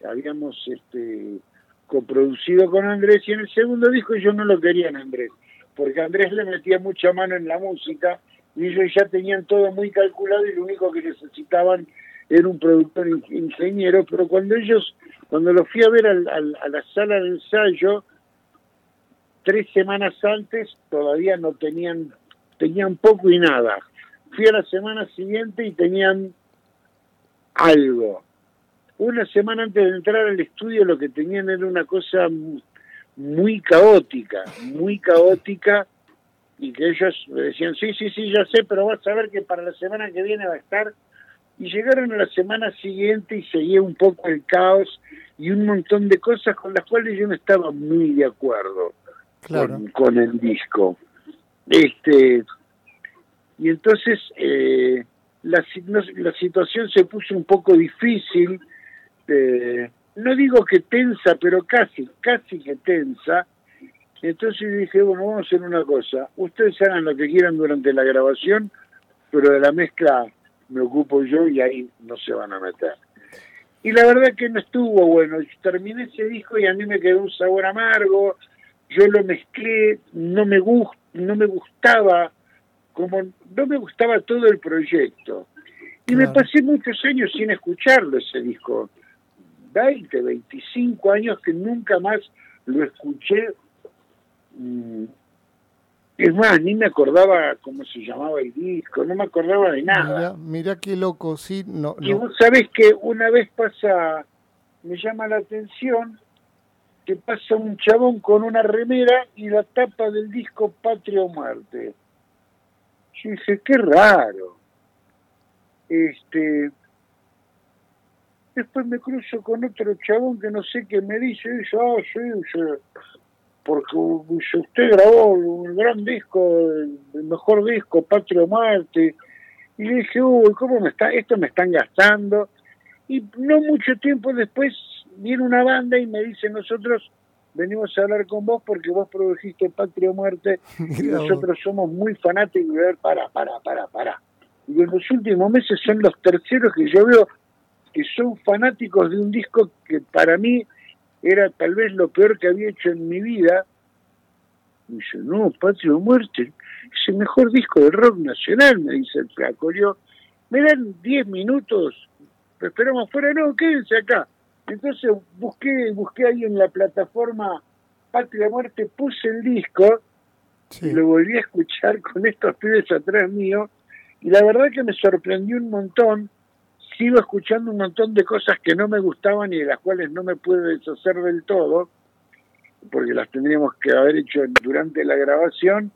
habíamos este, coproducido con Andrés, y en el segundo disco yo no lo quería en Andrés, porque Andrés le metía mucha mano en la música, y ellos ya tenían todo muy calculado y lo único que necesitaban era un productor ingeniero, pero cuando ellos, cuando los fui a ver al, a la sala de ensayo, tres semanas antes todavía no tenían, tenían poco y nada. Fui a la semana siguiente y tenían algo. Una semana antes de entrar al estudio lo que tenían era una cosa muy caótica, muy caótica, y que ellos me decían, sí, sí, sí, ya sé, pero vas a ver que para la semana que viene va a estar Y llegaron a la semana siguiente y seguía un poco el caos y un montón de cosas con las cuales yo no estaba muy de acuerdo con, el disco. Este y entonces eh, la, la situación se puso un poco difícil, eh, no digo que tensa, pero casi, casi que tensa. Entonces dije, bueno, vamos a hacer una cosa, ustedes hagan lo que quieran durante la grabación, pero de la mezcla me ocupo yo y ahí no se van a meter. Y la verdad que no estuvo bueno, terminé ese disco y a mí me quedó un sabor amargo, yo lo mezclé, no me, gust, no me gustaba como no me gustaba todo el proyecto. Y me pasé muchos años sin escucharlo ese disco. 20, 25 años que nunca más lo escuché. Es más, ni me acordaba cómo se llamaba el disco, no me acordaba de nada. Mira, qué loco, sí. No, y vos sabés que una vez pasa, me llama la atención que pasa un chabón con una remera y la tapa del disco Patria o Muerte. Yo dije, qué raro. Este, después me cruzo con otro chabón que no sé qué me dice, y dice, ah, sí, porque usted grabó un gran disco, el mejor disco, Patrio Marte, y le dije, uy, ¿cómo me está, esto me están gastando? Y no mucho tiempo después viene una banda y me dice, nosotros venimos a hablar con vos porque vos produjiste Patria o Muerte *laughs* y nosotros somos muy fanáticos de ver, para, para, para, para. Y en los últimos meses son los terceros que yo veo que son fanáticos de un disco que para mí era tal vez lo peor que había hecho en mi vida. Y dice, no, Patria o Muerte es el mejor disco de rock nacional, me dice el flaco. Yo, me dan 10 minutos, esperamos fuera, no, quédense acá entonces busqué, busqué ahí en la plataforma Patria Muerte, puse el disco y lo volví a escuchar con estos pibes atrás mío y la verdad que me sorprendió un montón. Sigo escuchando un montón de cosas que no me gustaban y de las cuales no me pude deshacer del todo, porque las tendríamos que haber hecho durante la grabación,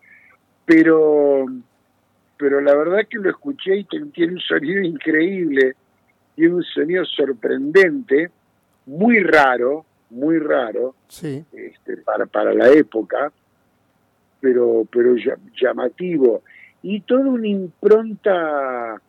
pero pero la verdad que lo escuché y tiene un sonido increíble, tiene un sonido sorprendente muy raro, muy raro sí. este, para, para la época, pero, pero llamativo. Y toda una impronta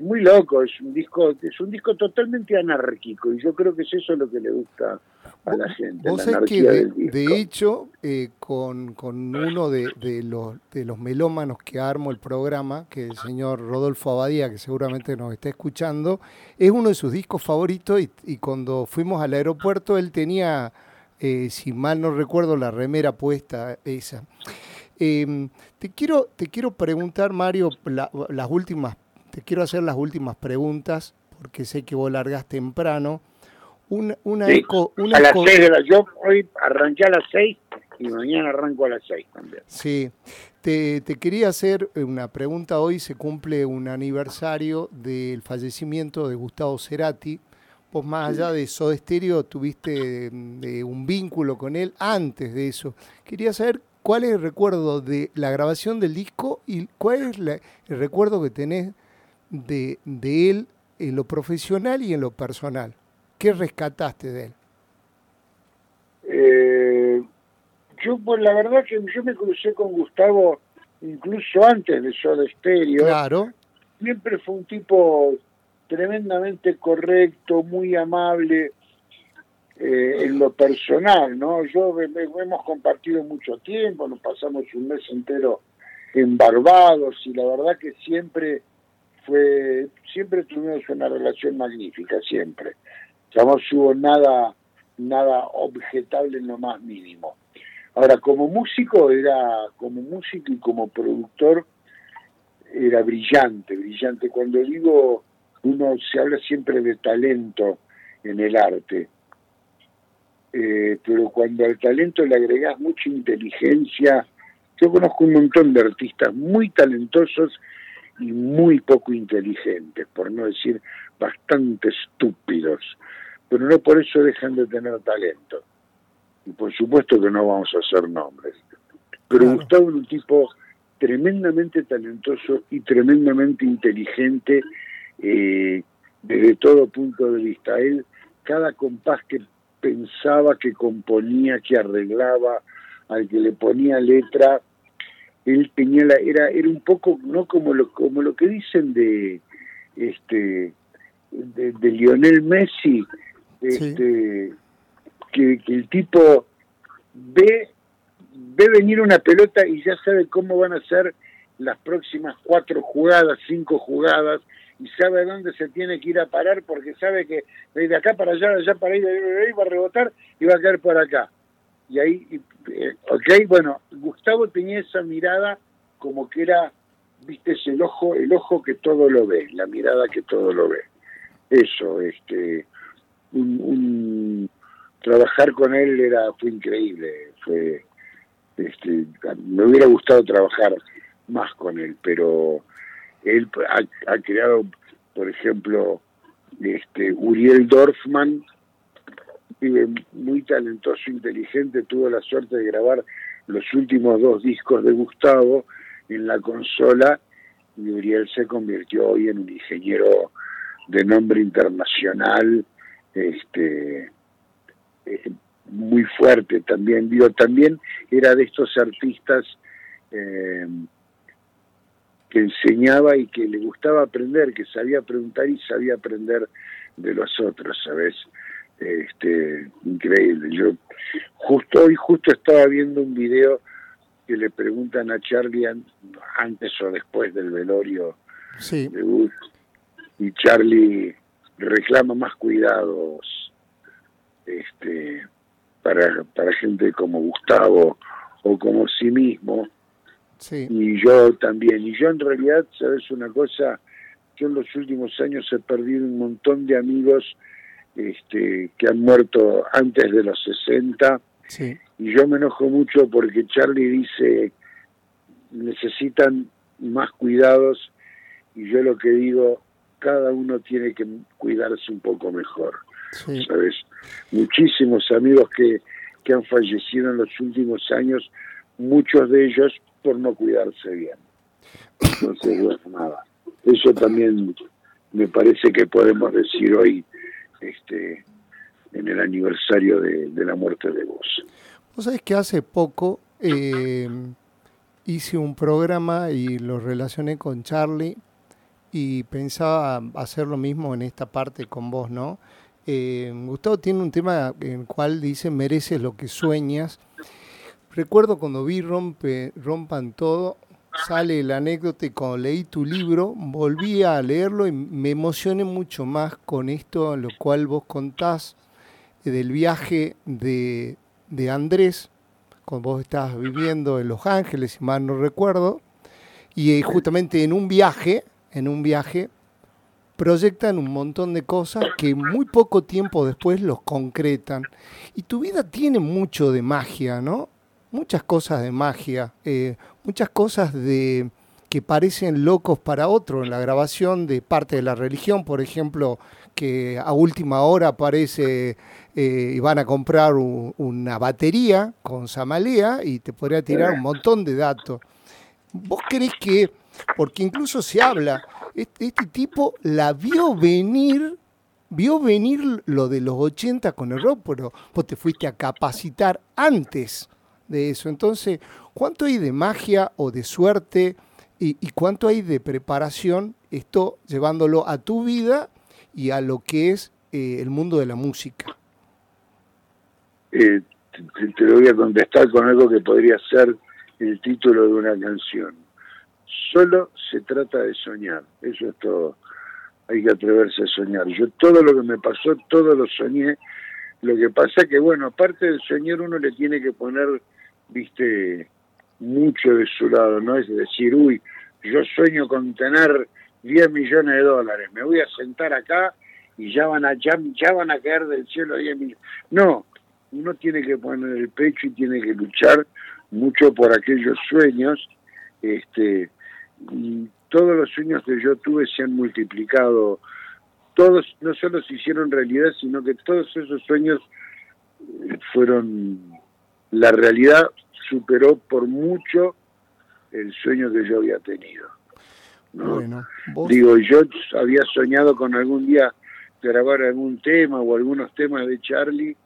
muy loco, es un disco, es un disco totalmente anárquico, y yo creo que es eso lo que le gusta a la gente. Vos sabés que de, hecho, eh, con, con, uno de, de, los, de los melómanos que armo el programa, que el señor Rodolfo Abadía, que seguramente nos está escuchando, es uno de sus discos favoritos y, y cuando fuimos al aeropuerto él tenía, eh, si mal no recuerdo, la remera puesta esa. Em, te, quiero, te quiero preguntar, Mario, las últimas, te quiero hacer las últimas preguntas, porque sé que vos largas temprano. Una, una eco, a las seis de la, yo hoy arranqué a las seis y mañana arranco a las seis también. Sí, te, te, quería hacer una pregunta. Hoy se cumple un aniversario del fallecimiento de Gustavo Cerati. Vos más allá de Soda Stereo tuviste un vínculo con él antes de eso. Quería saber cuál es el recuerdo de la grabación del disco y cuál es el recuerdo que tenés de, de él en lo profesional y en lo personal. ¿Qué rescataste de él? Eh, yo, pues la verdad que yo me crucé con Gustavo incluso antes de Soda Stereo. Claro. Siempre fue un tipo tremendamente correcto, muy amable eh, en lo personal, ¿no? Yo hemos compartido mucho tiempo, nos pasamos un mes entero en Barbados y la verdad que siempre fue, siempre tuvimos una relación magnífica, siempre no hubo nada, nada objetable en lo más mínimo. Ahora, como músico, era como músico y como productor, era brillante, brillante. Cuando digo, uno se habla siempre de talento en el arte, eh, pero cuando al talento le agregas mucha inteligencia, yo conozco un montón de artistas muy talentosos y muy poco inteligentes, por no decir bastante estúpidos pero no por eso dejan de tener talento. Y por supuesto que no vamos a hacer nombres. Pero Gustavo es un tipo tremendamente talentoso y tremendamente inteligente eh, desde todo punto de vista. Él, cada compás que pensaba, que componía, que arreglaba, al que le ponía letra, él tenía la, era, era un poco, no como lo, como lo que dicen de este de, Lionel Messi, este, que, que el tipo ve ve venir una pelota y ya sabe cómo van a ser las próximas cuatro jugadas, cinco jugadas, y sabe dónde se tiene que ir a parar porque sabe que de acá para allá, de allá para ahí va a rebotar y va a caer por acá. Y ahí, eh, bueno, Gustavo tenía esa mirada como que era, viste, es el ojo, el ojo que todo lo ve, la mirada que todo lo ve. Eso, este, trabajar con él era, fue increíble, fue, este, me hubiera gustado trabajar más con él, pero él ha, creado, por ejemplo, este Uriel Dorfman, muy talentoso, inteligente, tuvo la suerte de grabar los últimos dos discos de Gustavo en la consola y Uriel se convirtió hoy en un ingeniero de nombre internacional, este eh, muy fuerte también, digo, también era de estos artistas eh, que enseñaba y que le gustaba aprender, que sabía preguntar y sabía aprender de los otros, ¿sabes? Este, increíble. Yo justo hoy justo estaba viendo un video que le preguntan a Charlie antes o después del velorio sí. de y Charlie reclama más cuidados este para, para gente como Gustavo o como sí mismo y yo también. Y yo en realidad, ¿sabes una cosa? Yo en los últimos años he perdido un montón de amigos este, que han muerto antes de los 60. Y yo me enojo mucho porque Charlie dice, necesitan más cuidados. Y yo lo que digo, cada uno tiene que cuidarse un poco mejor. ¿Sabes? Muchísimos amigos que, que han fallecido en los últimos años, muchos de ellos por no cuidarse bien. Entonces, bueno, nada. Eso también me parece que podemos decir hoy, este, en el aniversario de, la muerte de vos. Vos sabés que hace poco eh, hice un programa y lo relacioné con Charlie y pensaba hacer lo mismo en esta parte con vos, ¿no? Eh, Gustavo tiene un tema en el cual dice mereces lo que sueñas Recuerdo cuando vi Rompe, Rompan Todo, sale la anécdota y cuando leí tu libro, volví a leerlo y me emocioné mucho más con esto, lo cual vos contás eh, del viaje de, de Andrés, cuando vos estabas viviendo en Los Ángeles, si mal no recuerdo, y eh, justamente en un viaje, en un viaje, proyectan un montón de cosas que muy poco tiempo después los concretan. Y tu vida tiene mucho de magia, ¿no? muchas cosas de magia, eh, muchas cosas de que parecen locos para otro en la grabación de parte de la religión, por ejemplo, que a última hora aparece eh, y van a comprar una batería con Samalea y te podría tirar un montón de datos. ¿Vos crees que, porque incluso se habla, este, tipo la vio venir vio venir lo de los 80 con el rock, pero vos te fuiste a capacitar antes de eso. Entonces, ¿cuánto hay de magia o de suerte y, cuánto hay de preparación? Esto llevándolo a tu vida y a lo que es eh, el mundo de la música. Eh, te, voy a contestar con algo que podría ser el título de una canción. Solo se trata de soñar, eso es todo. Hay que atreverse a soñar. Yo todo lo que me pasó, todo lo soñé. Lo que pasa que, bueno, aparte del soñar uno le tiene que poner viste, mucho de su lado, ¿no? Es decir, uy, yo sueño con tener 10 millones de dólares, me voy a sentar acá y ya van a, ya, van a caer del cielo 10 millones. No, uno tiene que poner el pecho y tiene que luchar mucho por aquellos sueños, este, todos los sueños que yo tuve se han multiplicado, todos no solo se hicieron realidad, sino que todos esos sueños fueron la realidad superó por mucho el sueño que yo había tenido. ¿no? Digo, yo había soñado con algún día grabar algún tema o algunos temas de Charlie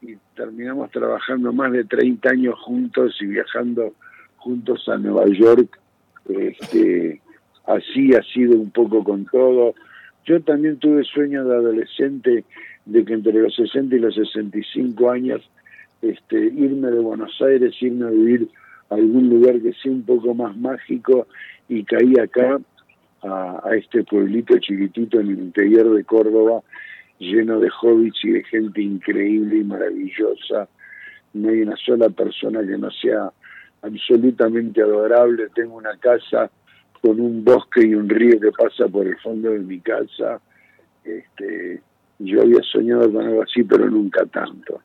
y terminamos trabajando más de 30 años juntos y viajando juntos a Nueva York. Este, así ha sido un poco con todo. Yo también tuve sueño de adolescente de que entre los 60 y los 65 años este, irme de Buenos Aires, irme a vivir a algún lugar que sea un poco más mágico y caí acá a, este pueblito chiquitito en el interior de Córdoba lleno de hobbits y de gente increíble y maravillosa. No hay una sola persona que no sea absolutamente adorable. Tengo una casa con un bosque y un río que pasa por el fondo de mi casa. Este, yo había soñado con algo así, pero nunca tanto.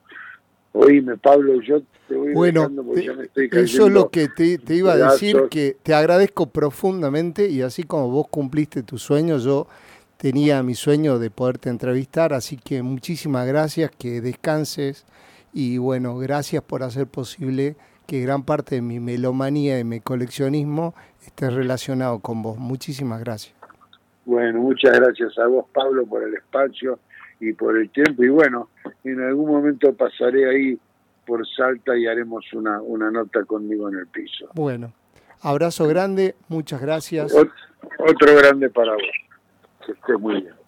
Oíme, Pablo, yo te voy bueno, porque ya me estoy Eso es lo que te, te iba a decir, que te agradezco profundamente y así como vos cumpliste tu sueño, yo tenía mi sueño de poderte entrevistar, así que muchísimas gracias, que descanses y bueno, gracias por hacer posible que gran parte de mi melomanía y mi coleccionismo esté relacionado con vos. Muchísimas gracias. Bueno, muchas gracias a vos, Pablo, por el espacio y por el tiempo. Y bueno, en algún momento pasaré ahí por Salta y haremos una, una nota conmigo en el piso. Bueno, abrazo grande, muchas gracias. otro grande para vos. Que esté muy bien.